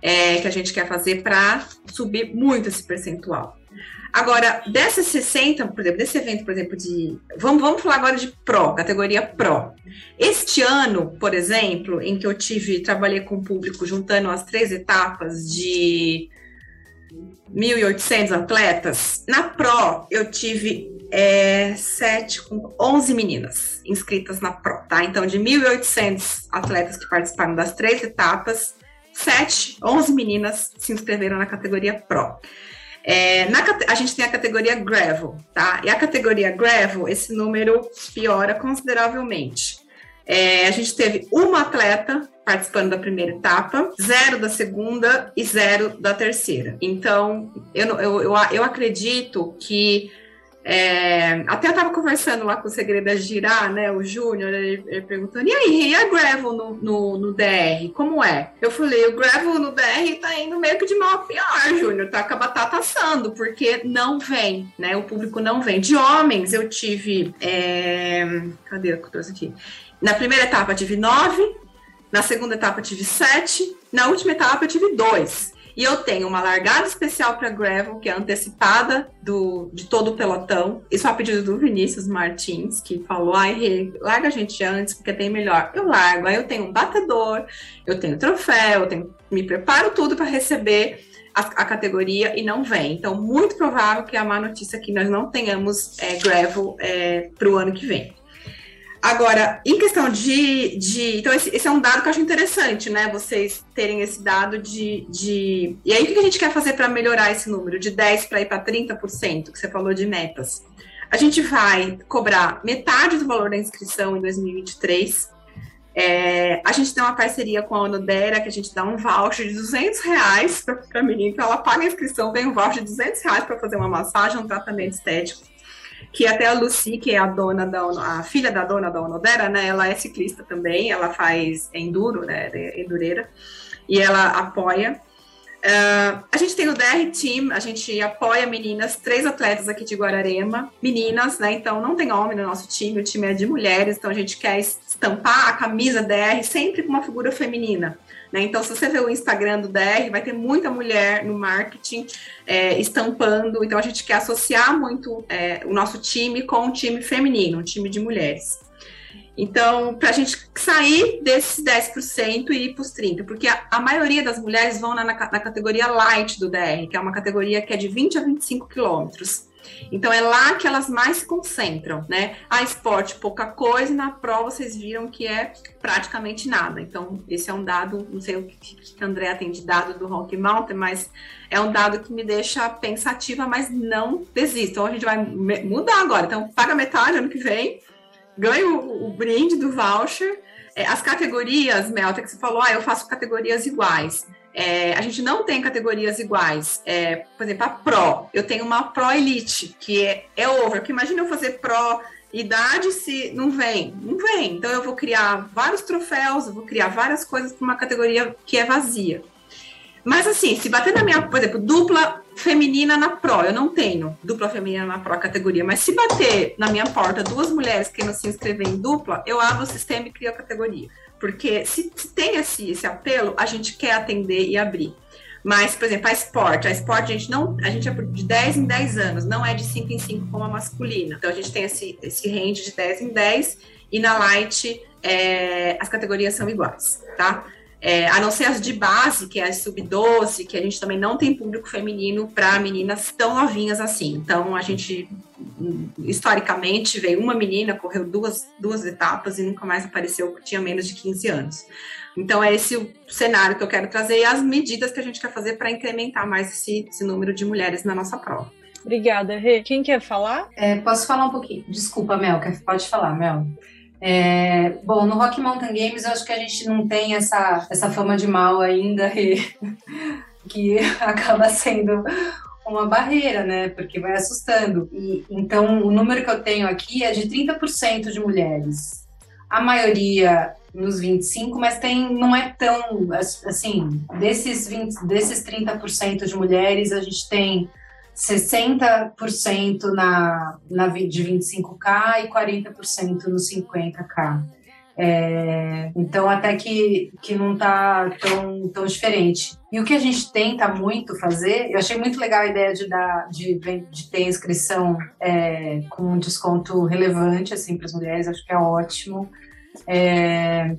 é, que a gente quer fazer para subir muito esse percentual. Agora, dessas 60, por exemplo, desse evento, por exemplo, de. Vamos, vamos falar agora de Pro, categoria Pro. Este ano, por exemplo, em que eu tive, trabalhei com o público juntando as três etapas de 1.800 atletas, na Pro eu tive é, 7 com 11 meninas inscritas na Pro, tá? Então, de 1.800 atletas que participaram das três etapas, 7, 11 meninas se inscreveram na categoria Pro. É, na, a gente tem a categoria gravel, tá? E a categoria gravel, esse número piora consideravelmente. É, a gente teve uma atleta participando da primeira etapa, zero da segunda e zero da terceira. Então, eu, eu, eu, eu acredito que é, até eu estava conversando lá com o Segredo Girar, né? O Júnior, ele, ele, perguntando: e aí, e a Gravel no, no, no, DR? Como é? Eu falei: o Gravel no DR tá indo meio que de mal a pior, Júnior, tá com a batata assando, porque não vem, né? O público não vem. De homens, eu tive. É, cadê que eu trouxe aqui? Na primeira etapa, tive nove, na segunda etapa, tive sete, na última etapa, eu tive dois. E eu tenho uma largada especial para gravel, que é antecipada do, de todo o pelotão. Isso a pedido do Vinícius Martins, que falou: ai, larga a gente antes, porque tem melhor. Eu largo. Aí eu tenho um batedor, eu tenho troféu, eu tenho, me preparo tudo para receber a, a, categoria e não vem. Então, muito provável que a má notícia é que nós não tenhamos é, gravel é, para o ano que vem. Agora, em questão de. de então, esse, esse, é um dado que eu acho interessante, né? Vocês terem esse dado de. de... E aí, o que a gente quer fazer para melhorar esse número? De 10% para ir para 30%, que você falou de metas. A gente vai cobrar metade do valor da inscrição em 2023. É, a gente tem uma parceria com a Onodera, que a gente dá um voucher de 200 reais para a menina, então ela paga a inscrição, vem um voucher de 200 reais para fazer uma massagem, um tratamento estético que até a Lucy, que é a dona da a filha da dona da Onodera, né? Ela é ciclista também, ela faz enduro, né? Endureira, e ela apoia. Uh, a gente tem o DR Team, a gente apoia meninas, três atletas aqui de Guararema, meninas, né? Então não tem homem no nosso time, o time é de mulheres, então a gente quer estampar a camisa DR sempre com uma figura feminina Né? Então, se você ver o Instagram do DR, vai ter muita mulher no marketing é, estampando. Então, a gente quer associar muito é, o nosso time com um time feminino, um time de mulheres. Então, para a gente sair desses 10% e ir para os 30%, porque a, a, maioria das mulheres vão na, na, na, categoria light do DR, que é uma categoria que é de 20 a 25 quilômetros. Então, é lá que elas mais se concentram, né? A esporte, pouca coisa, na prova vocês viram que é praticamente nada. Então, esse é um dado, não sei o que, que a Andrea tem de dado do Rock Mountain, mas é um dado que me deixa pensativa, mas não desisto. Então, a gente vai mudar agora. Então, paga metade ano que vem ganho o, o brinde do voucher. É, as categorias, Melta, que você falou, ah, eu faço categorias iguais. É, a gente não tem categorias iguais. É, por exemplo, a Pro. Eu tenho uma Pro Elite, que é, é over. Porque imagina eu fazer Pro idade se não vem. Não vem. Então eu vou criar vários troféus, eu vou criar várias coisas para uma categoria que é vazia. Mas assim, se bater na minha, por exemplo, dupla feminina na Pro, eu não tenho dupla feminina na Pro categoria, mas se bater na minha porta duas mulheres querendo se inscrever em dupla, eu abro o sistema e crio a categoria. Porque se, se tem esse, esse apelo, a gente quer atender e abrir. Mas, por exemplo, a esporte, a esporte a gente não, a gente é de 10 em 10 anos, não é de 5 em 5 como a masculina. Então a gente tem esse, esse range de 10 em 10 e na light é, as categorias são iguais, tá? É, a não ser as de base, que é as sub-12, que a gente também não tem público feminino para meninas tão novinhas assim. Então, a gente, historicamente, veio uma menina, correu duas, duas etapas e nunca mais apareceu, tinha menos de 15 anos. Então, é esse o cenário que eu quero trazer e as medidas que a gente quer fazer para incrementar mais esse, esse, número de mulheres na nossa prova. Obrigada, Rê. Quem quer falar? É, posso falar um pouquinho? Desculpa, Mel, pode falar, Mel. É, bom, no Rock Mountain Games eu acho que a gente não tem essa, essa fama de mal ainda e, que acaba sendo uma barreira, né? Porque vai assustando. E, então, o número que eu tenho aqui é de 30% de mulheres. A maioria nos 25, mas tem não é tão assim, desses 20, desses 30% de mulheres, a gente tem 60% na, na de 25K e 40% no 50K. É, então, até que, que não está tão, tão diferente. E o que a gente tenta muito fazer, eu achei muito legal a ideia de, dar, de, de ter inscrição é, com um desconto relevante assim, para as mulheres, acho que é ótimo. É,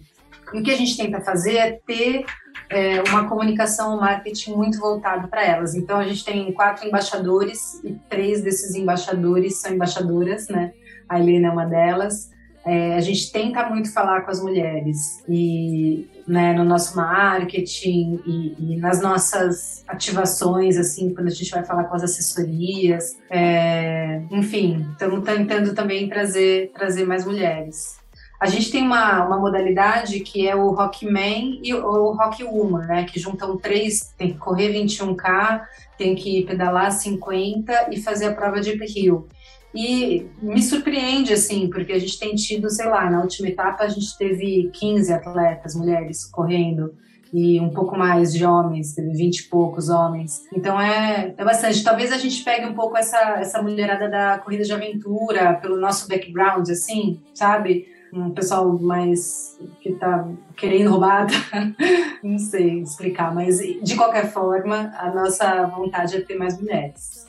o que a gente tenta fazer é ter é, uma comunicação, um marketing muito voltado para elas. Então, a gente tem quatro embaixadores e três desses embaixadores são embaixadoras, né? A Helena é uma delas. É, a gente tenta muito falar com as mulheres e né, no nosso marketing e, e, nas nossas ativações, assim, quando a gente vai falar com as assessorias, é, enfim, estamos tentando também trazer, trazer mais mulheres. A gente tem uma, uma modalidade que é o Rockman e o Rock Woman, né? Que juntam três, tem que correr 21K, tem que pedalar 50 e fazer a prova de uphill. E me surpreende, assim, porque a gente tem tido, sei lá, na última etapa a gente teve 15 atletas, mulheres, correndo e um pouco mais de homens, teve 20 e poucos homens. Então é, é bastante. Talvez a gente pegue um pouco essa, essa mulherada da corrida de aventura, pelo nosso background, assim, sabe? Um pessoal mais que está querendo roubar, não sei explicar, mas de qualquer forma, a nossa vontade é ter mais mulheres.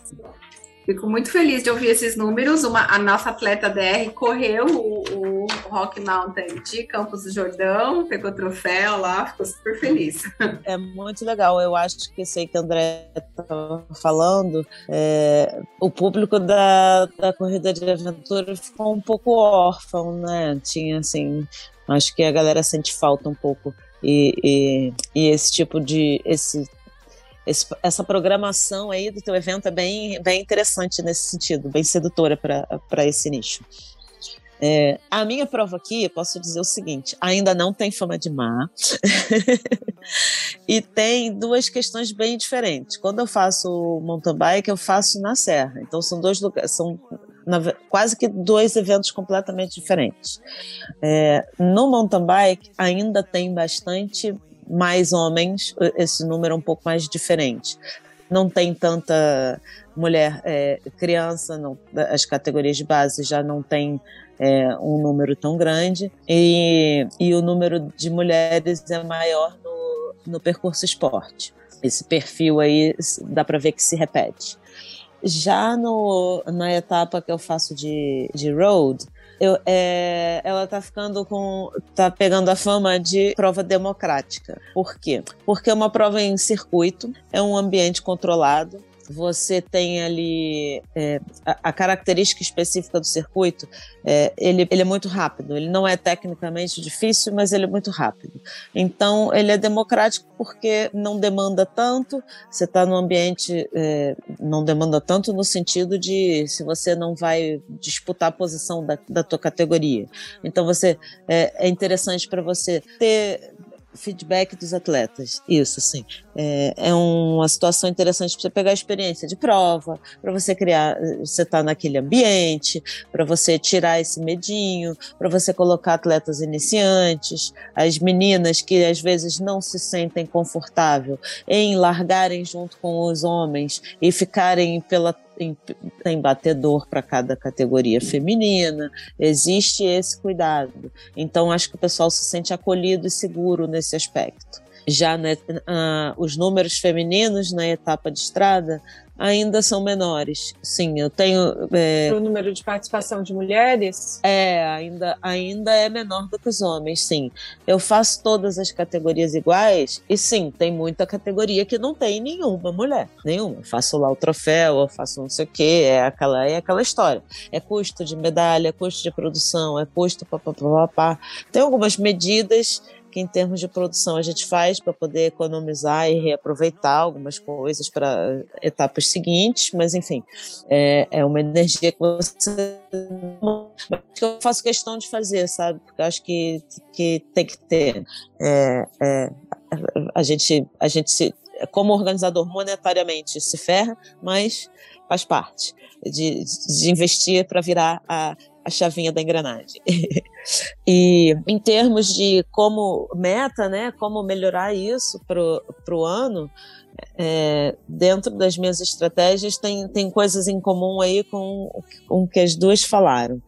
Fico muito feliz de ouvir esses números. Uma, a nossa atleta DR correu o, o Rock Mountain de Campos do Jordão, pegou troféu lá, ficou super feliz. É muito legal. Eu acho que sei que o André estava falando, é, o público da, da corrida de aventura ficou um pouco órfão, né? Tinha assim, acho que a galera sente falta um pouco. E, e, e esse tipo de esse esse, essa programação aí do teu evento é bem, bem interessante nesse sentido, bem sedutora para esse nicho. É, a minha prova aqui, eu posso dizer o seguinte: ainda não tem fama de má, e tem duas questões bem diferentes. Quando eu faço mountain bike, eu faço na serra, então são dois lugares, são na, quase que dois eventos completamente diferentes. É, no mountain bike ainda tem bastante mais homens, esse número é um pouco mais diferente. Não tem tanta mulher, é, criança, não, as categorias de base já não tem é, um número tão grande e, e o número de mulheres é maior no, no percurso esporte. Esse perfil aí dá para ver que se repete. Já no, na etapa que eu faço de, de road, eu, é, ela tá ficando com. tá pegando a fama de prova democrática. Por quê? Porque é uma prova em circuito, é um ambiente controlado, você tem ali é, a, a, característica específica do circuito, é, ele, ele é muito rápido. Ele não é tecnicamente difícil, mas ele é muito rápido. Então, ele é democrático porque não demanda tanto. Você está no ambiente, é, não demanda tanto no sentido de se você não vai disputar a posição da, da tua categoria. Então, você é, é interessante para você ter feedback dos atletas. Isso, sim. É, é uma situação interessante para você pegar a experiência de prova, para você criar, você tá naquele ambiente, para você tirar esse medinho, para você colocar atletas iniciantes, as meninas que às vezes não se sentem confortável em largarem junto com os homens e ficarem pela tem, tem batedor para cada categoria feminina, existe esse cuidado. Então, acho que o pessoal se sente acolhido e seguro nesse aspecto. Já né, uh, os números femininos na etapa de estrada ainda são menores. Sim, eu tenho. É, o número de participação de mulheres? É, ainda, ainda é menor do que os homens, sim. Eu faço todas as categorias iguais e sim, tem muita categoria que não tem nenhuma mulher. Nenhuma. Eu faço lá o troféu, eu faço não sei o quê, é aquela, é aquela história. É custo de medalha, é custo de produção, é custo papapá. Tem algumas medidas que em termos de produção a gente faz para poder economizar e reaproveitar algumas coisas para etapas seguintes, mas enfim, é, é uma energia que você que eu faço questão de fazer, sabe? Porque eu acho que, que tem que ter. É, é, a gente, a gente se, como organizador monetariamente se ferra, mas faz parte de, de investir para virar a, a chavinha da engrenagem. e em termos de como meta, né, como melhorar isso para o ano, é, dentro das minhas estratégias tem, tem coisas em comum aí com o que as duas falaram.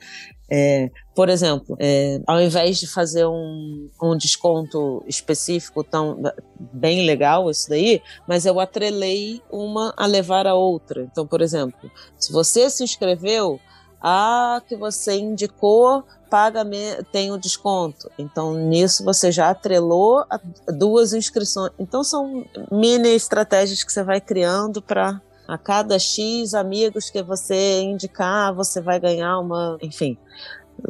É, por exemplo, é, ao invés de fazer um, um desconto específico tão bem legal isso daí, mas eu atrelei uma a levar a outra. Então, por exemplo, se você se inscreveu, a que você indicou paga tem o desconto. Então, nisso você já atrelou duas inscrições. Então, são mini estratégias que você vai criando para a cada X amigos que você indicar, você vai ganhar uma. Enfim,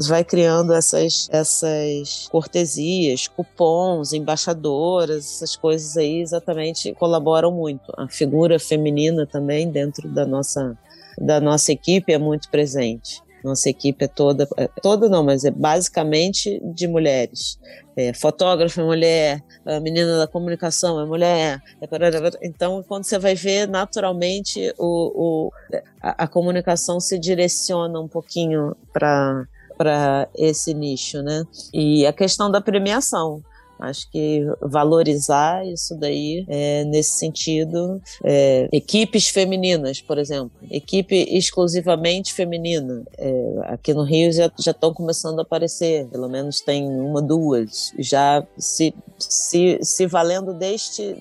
vai criando essas, essas cortesias, cupons, embaixadoras, essas coisas aí exatamente colaboram muito. A figura feminina também dentro da nossa da nossa equipe é muito presente. Nossa equipe é toda, é, toda não, mas é basicamente de mulheres. É, fotógrafa é mulher, a menina da comunicação é mulher. É então, quando você vai ver, naturalmente, o, o a, a comunicação se direciona um pouquinho para para esse nicho, né? E a questão da premiação. Acho que valorizar isso daí é, nesse sentido. É, equipes femininas, por exemplo, equipe exclusivamente feminina. É, aqui no Rio já estão começando a aparecer, pelo menos tem uma, duas, já se, se, se valendo deste,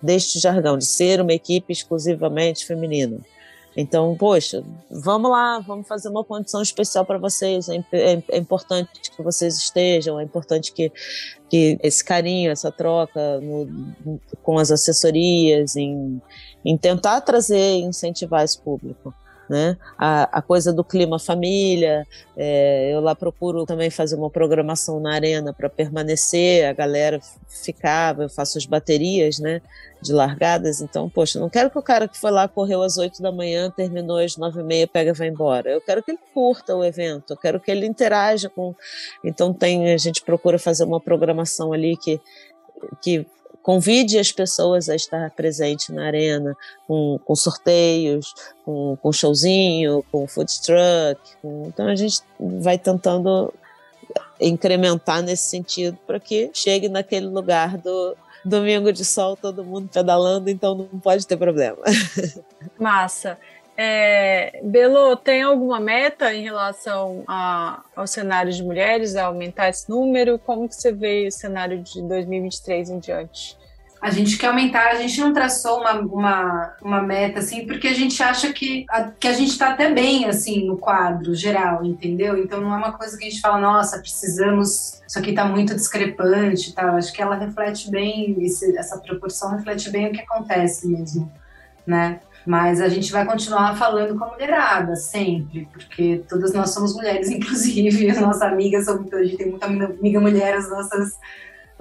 deste jargão de ser uma equipe exclusivamente feminina. Então, poxa, vamos lá, vamos fazer uma condição especial para vocês. É, é, é, importante que vocês estejam, é importante que, que esse carinho, essa troca no, com as assessorias, em, em tentar trazer e incentivar esse público né? A, a coisa do clima família, é, eu lá procuro também fazer uma programação na arena para permanecer, a galera ficava, eu faço as baterias, né? De largadas, então, poxa, não quero que o cara que foi lá, correu às 8 da manhã, terminou às 9 e meia, pega e vai embora. Eu quero que ele curta o evento, eu quero que ele interaja com. Então, tem, a gente procura fazer uma programação ali que que Convide as pessoas a estar presente na arena, com, com sorteios, com, com showzinho, com food truck. Com... Então a gente vai tentando incrementar nesse sentido para que chegue naquele lugar do domingo de sol, todo mundo pedalando, então não pode ter problema. Massa. É, Belo, tem alguma meta em relação a, ao cenário de mulheres, a aumentar esse número? Como que você vê o cenário de 2023 em diante? A gente quer aumentar, a gente não traçou uma, uma, uma meta, assim, porque a gente acha que a, que a gente está até bem, assim, no quadro geral, entendeu? Então não é uma coisa que a gente fala, nossa, precisamos, isso aqui está muito discrepante tá? Acho que ela reflete bem, esse, essa proporção reflete bem o que acontece mesmo, né? Mas a gente vai continuar falando com a mulherada, sempre, porque todas nós somos mulheres, inclusive, as nossas amigas são a gente tem muita amiga mulher, as nossas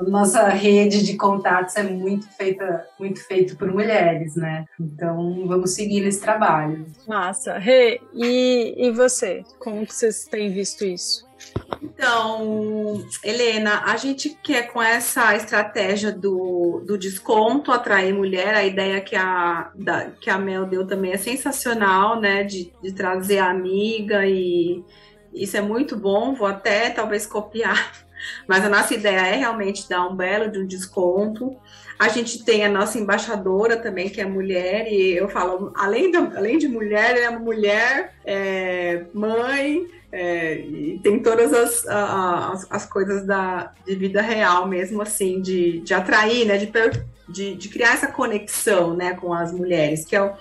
nossa rede de contatos é muito feita, muito feito por mulheres, né? Então vamos seguir nesse trabalho. Massa. Rê, e, e você? Como que vocês têm visto isso? Então, Helena, a gente quer com essa estratégia do, do desconto atrair mulher, a ideia que a, da, que a Mel deu também é sensacional, né? De, de trazer a amiga e isso é muito bom, vou até talvez copiar mas a nossa ideia é realmente dar um belo de um desconto. A gente tem a nossa embaixadora também, que é mulher, e eu falo, além, além de mulher, é mulher, é mãe, é, e tem todas as, as, as, coisas da, de vida real mesmo, assim, de, de atrair, né, de, de, de criar essa conexão, né, com as mulheres, que é o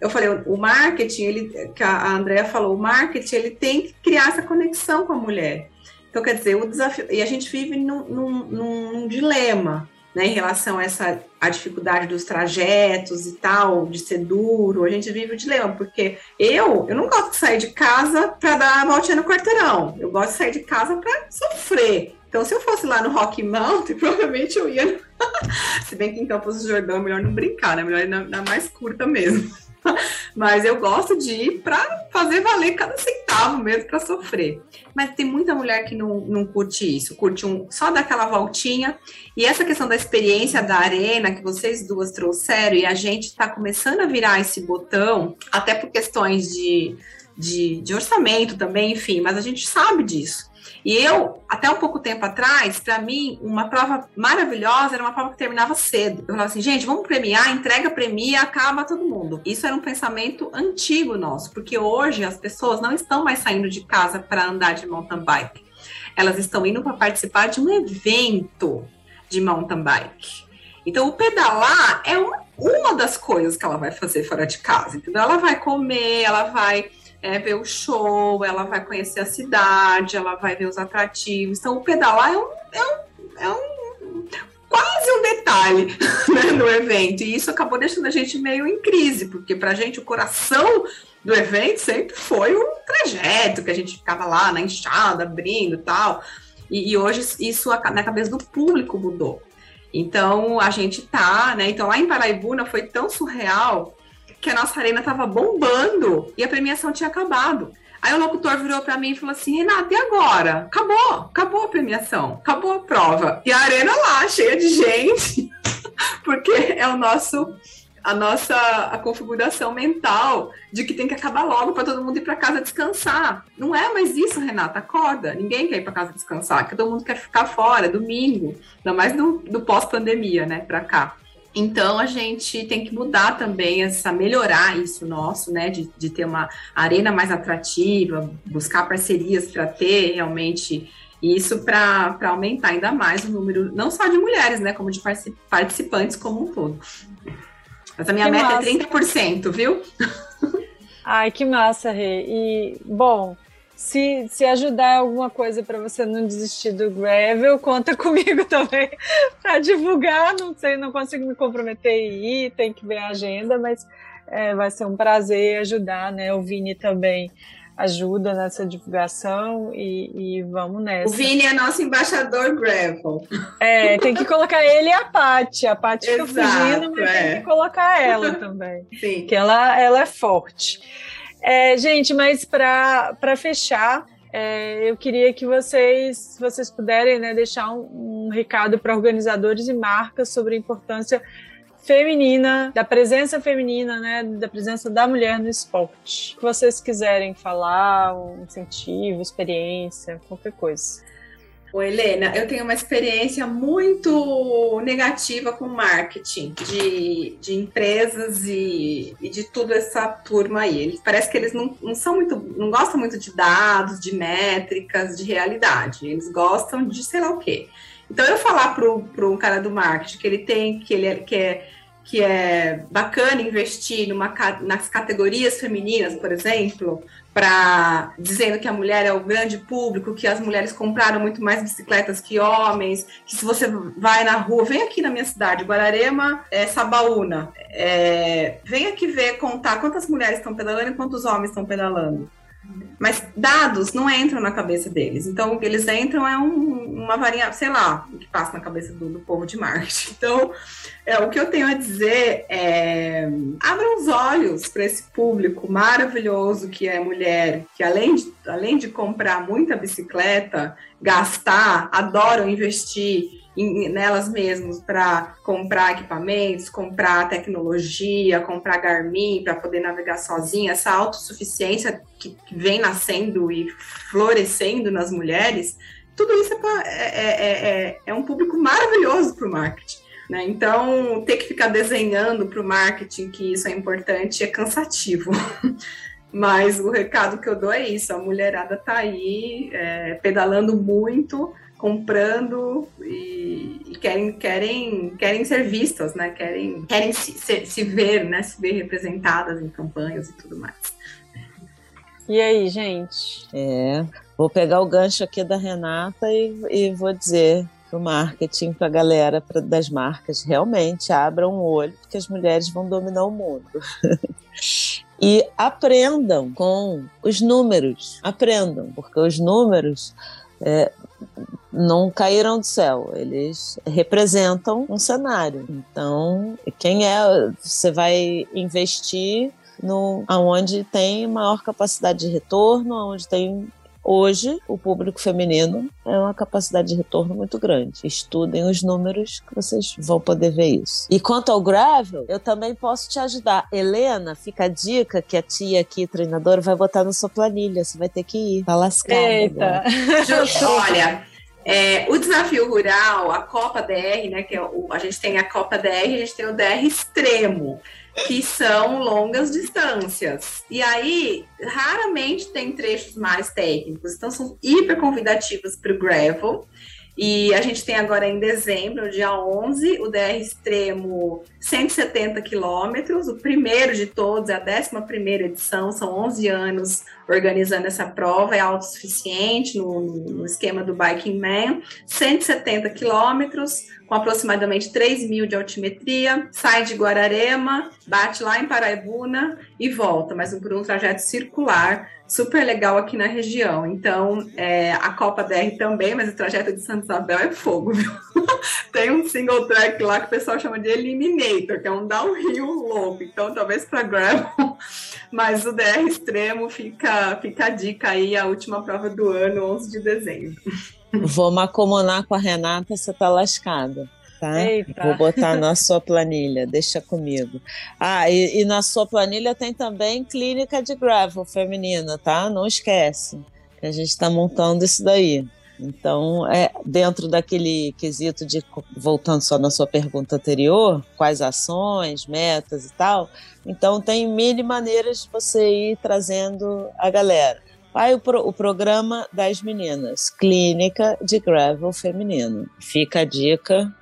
eu falei, o marketing, ele, que a Andrea falou, o marketing ele tem que criar essa conexão com a mulher. Então, quer dizer, o desafio. E a gente vive num, num, num dilema. Né, em relação a essa a dificuldade dos trajetos e tal, de ser duro, a gente vive o dilema, porque eu, eu não gosto de sair de casa para dar a voltinha no quarteirão, eu gosto de sair de casa para sofrer. Então, se eu fosse lá no Rock Mountain, provavelmente eu ia. se bem que em Campos do Jordão é melhor não brincar, né? Melhor ir na, na mais curta mesmo. Mas eu gosto de ir para fazer valer cada centavo mesmo para sofrer. Mas tem muita mulher que não, não curte isso, curte um, só daquela voltinha. E essa questão da experiência da arena que vocês duas trouxeram, e a gente está começando a virar esse botão, até por questões de, de, de orçamento também, enfim, mas a gente sabe disso. E eu, até um pouco tempo atrás, para mim, uma prova maravilhosa era uma prova que terminava cedo. Eu falava assim, gente, vamos premiar, entrega, premia, acaba todo mundo. Isso era um pensamento antigo nosso, porque hoje as pessoas não estão mais saindo de casa para andar de mountain bike. Elas estão indo para participar de um evento de mountain bike. Então, o pedalar é uma, uma das coisas que ela vai fazer fora de casa, entendeu? Ela vai comer, ela vai é, ver o show, ela vai conhecer a cidade, ela vai ver os atrativos. Então, o pedalar é um, é um, é um quase um detalhe né, no evento. E isso acabou deixando a gente meio em crise, porque para a gente o coração do evento sempre foi o trajeto, que a gente ficava lá na enxada, abrindo tal. E, e hoje isso na cabeça do público mudou. Então a gente tá, né? Então lá em Paraibuna foi tão surreal que a nossa arena tava bombando e a premiação tinha acabado. Aí o locutor virou para mim e falou assim: Renata, e agora? Acabou, acabou a premiação, acabou a prova. E a arena lá, cheia de gente, porque é o nosso a nossa a configuração mental de que tem que acabar logo para todo mundo ir para casa descansar. Não é mais isso, Renata, acorda. Ninguém quer ir para casa descansar, todo mundo quer ficar fora, domingo, ainda mais do, do pós-pandemia, né, para cá. Então a gente tem que mudar também essa, melhorar isso nosso, né? De, de ter uma arena mais atrativa, buscar parcerias para ter realmente isso para aumentar ainda mais o número, não só de mulheres, né? Como de participantes como um todo. Mas a minha que meta é massa. é 30%, viu? Ai, que massa, Rê. E, bom, se, se ajudar alguma coisa para você não desistir do gravel, conta comigo também para divulgar. Não sei, não consigo me comprometer e ir, tem que ver a agenda, mas é, vai ser um prazer ajudar, né? O Vini também ajuda nessa divulgação e, e, vamos nessa. O Vini é nosso embaixador gravel. É, tem que colocar ele e a Paty. A Paty fica fugindo, mas é. tem que colocar ela também. Sim. Que ela, ela é forte. É, gente, mas para fechar, é, eu queria que vocês, vocês puderem né, deixar um, um recado para organizadores e marcas sobre a importância feminina, da presença feminina, né, da presença da mulher no esporte. O que vocês quiserem falar, um incentivo, experiência, qualquer coisa. Ô, Helena, eu tenho uma experiência muito negativa com marketing de, de empresas e, e de toda essa turma aí. Eles, parece que eles não, não são muito, não gostam muito de dados, de métricas, de realidade. Eles gostam de sei lá o quê. Então, eu falar para um cara do marketing que ele tem, que ele é, que é, que é bacana investir numa, nas categorias femininas, por exemplo, para dizendo que a mulher é o grande público, que as mulheres compraram muito mais bicicletas que homens, que se você vai na rua, vem aqui na minha cidade, Guararema, é, Sabaúna, é, vem aqui ver, contar quantas mulheres estão pedalando e quantos homens estão pedalando. Mas dados não entram na cabeça deles. Então, o que eles entram é um, uma variável, sei lá, o que passa na cabeça do, do povo de marketing. Então, é, o que eu tenho a dizer é: abram os olhos para esse público maravilhoso que é mulher, que além de, além de comprar muita bicicleta, gastar, adoram investir nelas mesmas para comprar equipamentos, comprar tecnologia, comprar Garmin para poder navegar sozinha, essa autossuficiência que, que, vem nascendo e florescendo nas mulheres, tudo isso é, é, é, é, é um público maravilhoso para o marketing. Né? Então, ter que ficar desenhando para o marketing que isso é importante é cansativo. Mas o recado que eu dou é isso: a mulherada está aí é, pedalando muito, comprando e, e, querem, querem, querem ser vistas, né? Querem, querem se, se, se, ver, né? Se ver representadas em campanhas e tudo mais. E aí, gente? É, vou pegar o gancho aqui da Renata e, e vou dizer para o marketing, para a galera pra, das marcas, realmente abram o olho, porque as mulheres vão dominar o mundo. e aprendam com os números. Aprendam, porque os números é, não caíram do céu, eles representam um cenário. Então, quem é, você vai investir no aonde tem maior capacidade de retorno, aonde tem Hoje, o público feminino é uma capacidade de retorno muito grande. Estudem os números que vocês vão poder ver isso. E quanto ao gravel, eu também posso te ajudar. Helena, fica a dica que a tia aqui, treinadora, vai botar na sua planilha. Você vai ter que ir. Tá lascada. Eita. Olha, é, o desafio rural, a Copa DR, né? Que é o, a gente tem a Copa DR, a gente tem o DR extremo, que são longas distâncias. E aí, raramente tem trechos mais técnicos, então são hiper convidativos para o gravel. E a gente tem agora em dezembro, dia 11, o DR Extremo 170 quilômetros, o primeiro de todos, é a 11 edição, são 11 anos organizando essa prova, é autossuficiente no, no esquema do Biking Man, 170 quilômetros, com aproximadamente 3 mil de altimetria, sai de Guararema, bate lá em Paraibuna e volta, mas por um trajeto circular super legal aqui na região. Então, é, a Copa DR também, mas o trajeto de Santa Isabel é fogo, viu? Tem um single track lá que o pessoal chama de Eliminator, que é um downhill louco. Então, talvez para gravel, mas o DR extremo fica, fica a dica aí, a última prova do ano, 11 de dezembro. Vou macomonar com a Renata, você tá lascada tá? Eita. Vou botar na sua planilha, deixa comigo. Ah, e, e, na sua planilha tem também clínica de gravel feminina, tá? Não esquece, que a gente está montando isso daí. Então, é dentro daquele quesito de, voltando só na sua pergunta anterior, quais ações, metas e tal, então tem mil maneiras de você ir trazendo a galera. Aí o, pro, o programa das meninas, Clínica de Gravel Feminino. Fica a dica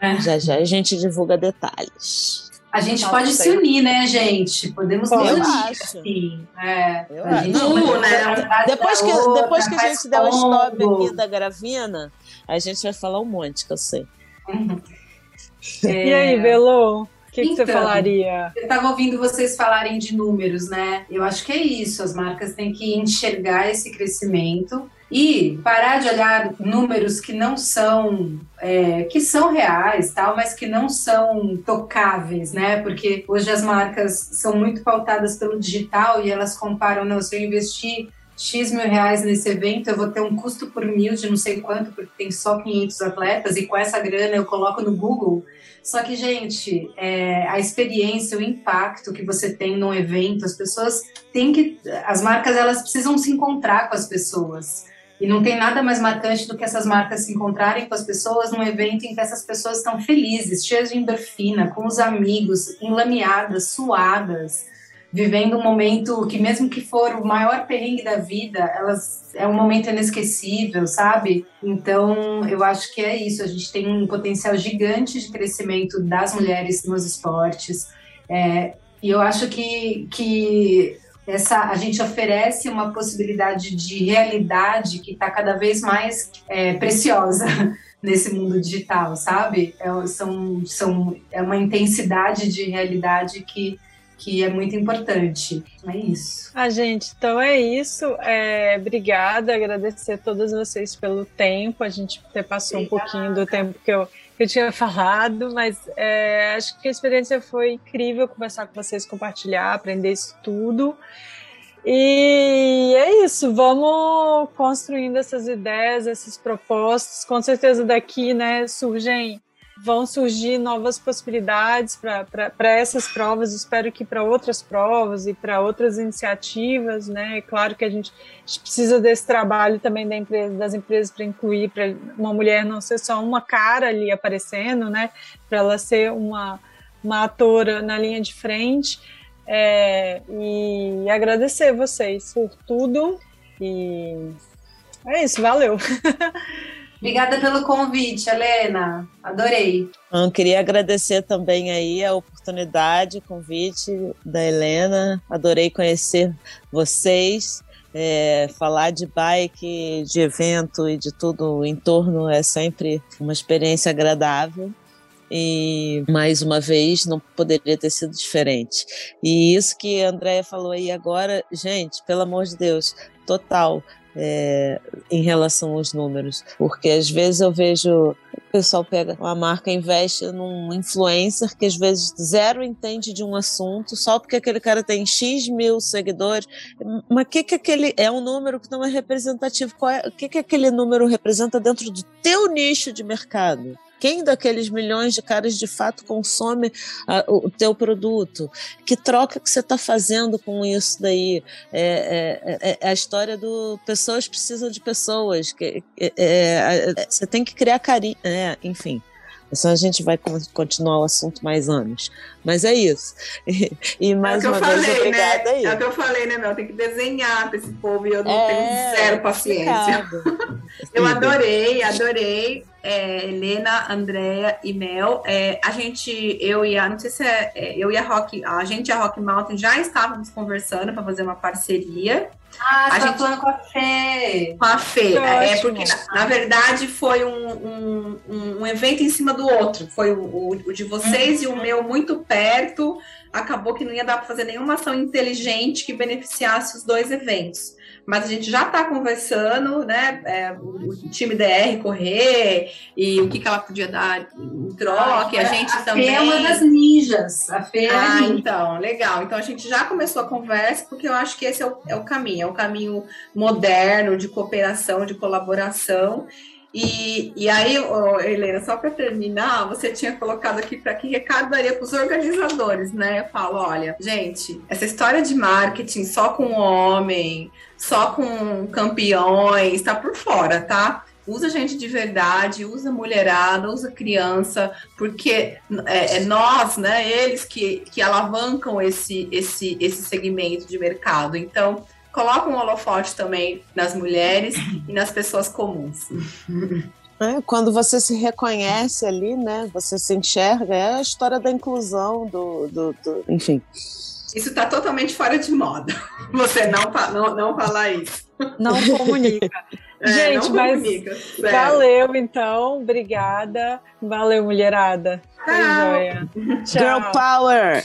é. Já já a gente divulga detalhes. A gente Não, pode se unir, né, gente? Podemos nos unir. Sim. É. Eu a gente Não, né? Depois que, outra, depois que a gente der o stop aqui da Gravina, a gente vai falar um monte, que eu sei. Uhum. É... E aí, Belo? O que, então, que, você então, falaria? Eu estava ouvindo vocês falarem de números, né? Eu acho que é isso. As marcas têm que enxergar esse crescimento e parar de olhar números que não são é, que são reais tal mas que não são tocáveis né porque hoje as marcas são muito pautadas pelo digital e elas comparam não se eu investir X mil reais nesse evento, eu vou ter um custo por mil de não sei quanto, porque tem só 500 atletas, e com essa grana eu coloco no Google. Só que, gente, é, a experiência, o impacto que você tem num evento, as pessoas têm que. As marcas, elas precisam se encontrar com as pessoas. E não tem nada mais marcante do que essas marcas se encontrarem com as pessoas num evento em que essas pessoas estão felizes, cheias de endorfina, com os amigos, enlameadas, suadas, vivendo um momento que, mesmo que for o maior perrengue da vida, elas é um momento inesquecível, sabe? Então, eu acho que é isso. A gente tem um potencial gigante de crescimento das mulheres nos esportes. É, e eu acho que, que essa, a gente oferece uma possibilidade de realidade que está cada vez mais é, preciosa nesse mundo digital, sabe? É, são, são, é uma intensidade de realidade que que é muito importante. É isso. Ah, gente, então é isso. É, obrigada, agradecer a todas vocês pelo tempo. A gente passou obrigada. um pouquinho do tempo que eu, que eu tinha falado, mas é, acho que a experiência foi incrível conversar com vocês, compartilhar, aprender isso tudo. E é isso, vamos construindo essas ideias, esses propósitos. Com certeza daqui, né, surgem vão surgir novas possibilidades para essas provas, espero que para outras provas e para outras iniciativas, né? É claro que a gente, a gente, precisa desse trabalho também da empresa, das empresas para incluir, para uma mulher não ser só uma cara ali aparecendo, né? Para ela ser uma, uma atora na linha de frente. É, e agradecer vocês por tudo. E é isso, valeu. Obrigada pelo convite, Helena. Adorei. Eu queria agradecer também aí a oportunidade, o convite da Helena. Adorei conhecer vocês. É, falar de bike, de evento e de tudo em torno é sempre uma experiência agradável e mais uma vez não poderia ter sido diferente. E isso que a Andrea falou aí agora, gente, pelo amor de Deus, total é, em relação aos números. Porque às vezes eu vejo o pessoal pega uma marca investe num influencer que às vezes zero entende de um assunto só porque aquele cara tem X mil seguidores. Mas o que, que aquele é um número que não é representativo? É, o que, que aquele número representa dentro do teu nicho de mercado? Quem daqueles milhões de caras de fato consome uh, o teu produto? Que troca que você está fazendo com isso daí? É, é, é, é, a história do pessoas precisam de pessoas. Que, é, é, é você tem que criar carinho. enfim. Senão a gente vai continuar o assunto mais anos. Mas é isso. E, e mais é uma vez, falei, obrigada né? aí. É o que eu falei, né, Mel? Tem que desenhar para esse povo e eu não é, tenho zero paciência. eu adorei, adorei. É, Helena, Andréa e Mel. É, a gente, eu e a, não sei se é, é eu e a Rock, a gente e a Rock Mountain já estávamos conversando para fazer uma parceria. Ah, a tá gente falando com a Fê. Com a Fê. É, porque, na, na, verdade, foi um, um, um, evento em cima do outro. Foi o, o, o de vocês uhum. e o meu muito perto. Acabou que não ia dar para fazer nenhuma ação inteligente que beneficiasse os dois eventos mas a gente já está conversando, né? É, o, time DR correr e o que, que ela podia dar em troca. Ah, a gente a também. Fê é uma das ninjas. A Fê é ah, então, legal. Então a gente já começou a conversa, porque eu acho que esse é o, é o caminho, é o caminho moderno de cooperação, de colaboração. E, e aí, oh, Helena, só para terminar, você tinha colocado aqui para que recado daria para os organizadores, né? Eu falo, olha, gente, essa história de marketing só com homem, só com campeões, tá por fora, tá? Usa gente de verdade, usa mulherada, usa criança, porque é, é nós, né, eles que, que alavancam esse, esse, esse segmento de mercado. Então, coloca um holofote também nas mulheres e nas pessoas comuns. É, quando você se reconhece ali, né? Você se enxerga, é a história da inclusão, do, do, do enfim. Isso está totalmente fora de moda. Você não, não, não falar isso. Não comunica. É, Gente, não mas comunica, valeu então, obrigada. Valeu, mulherada. Tchau. Girl Power!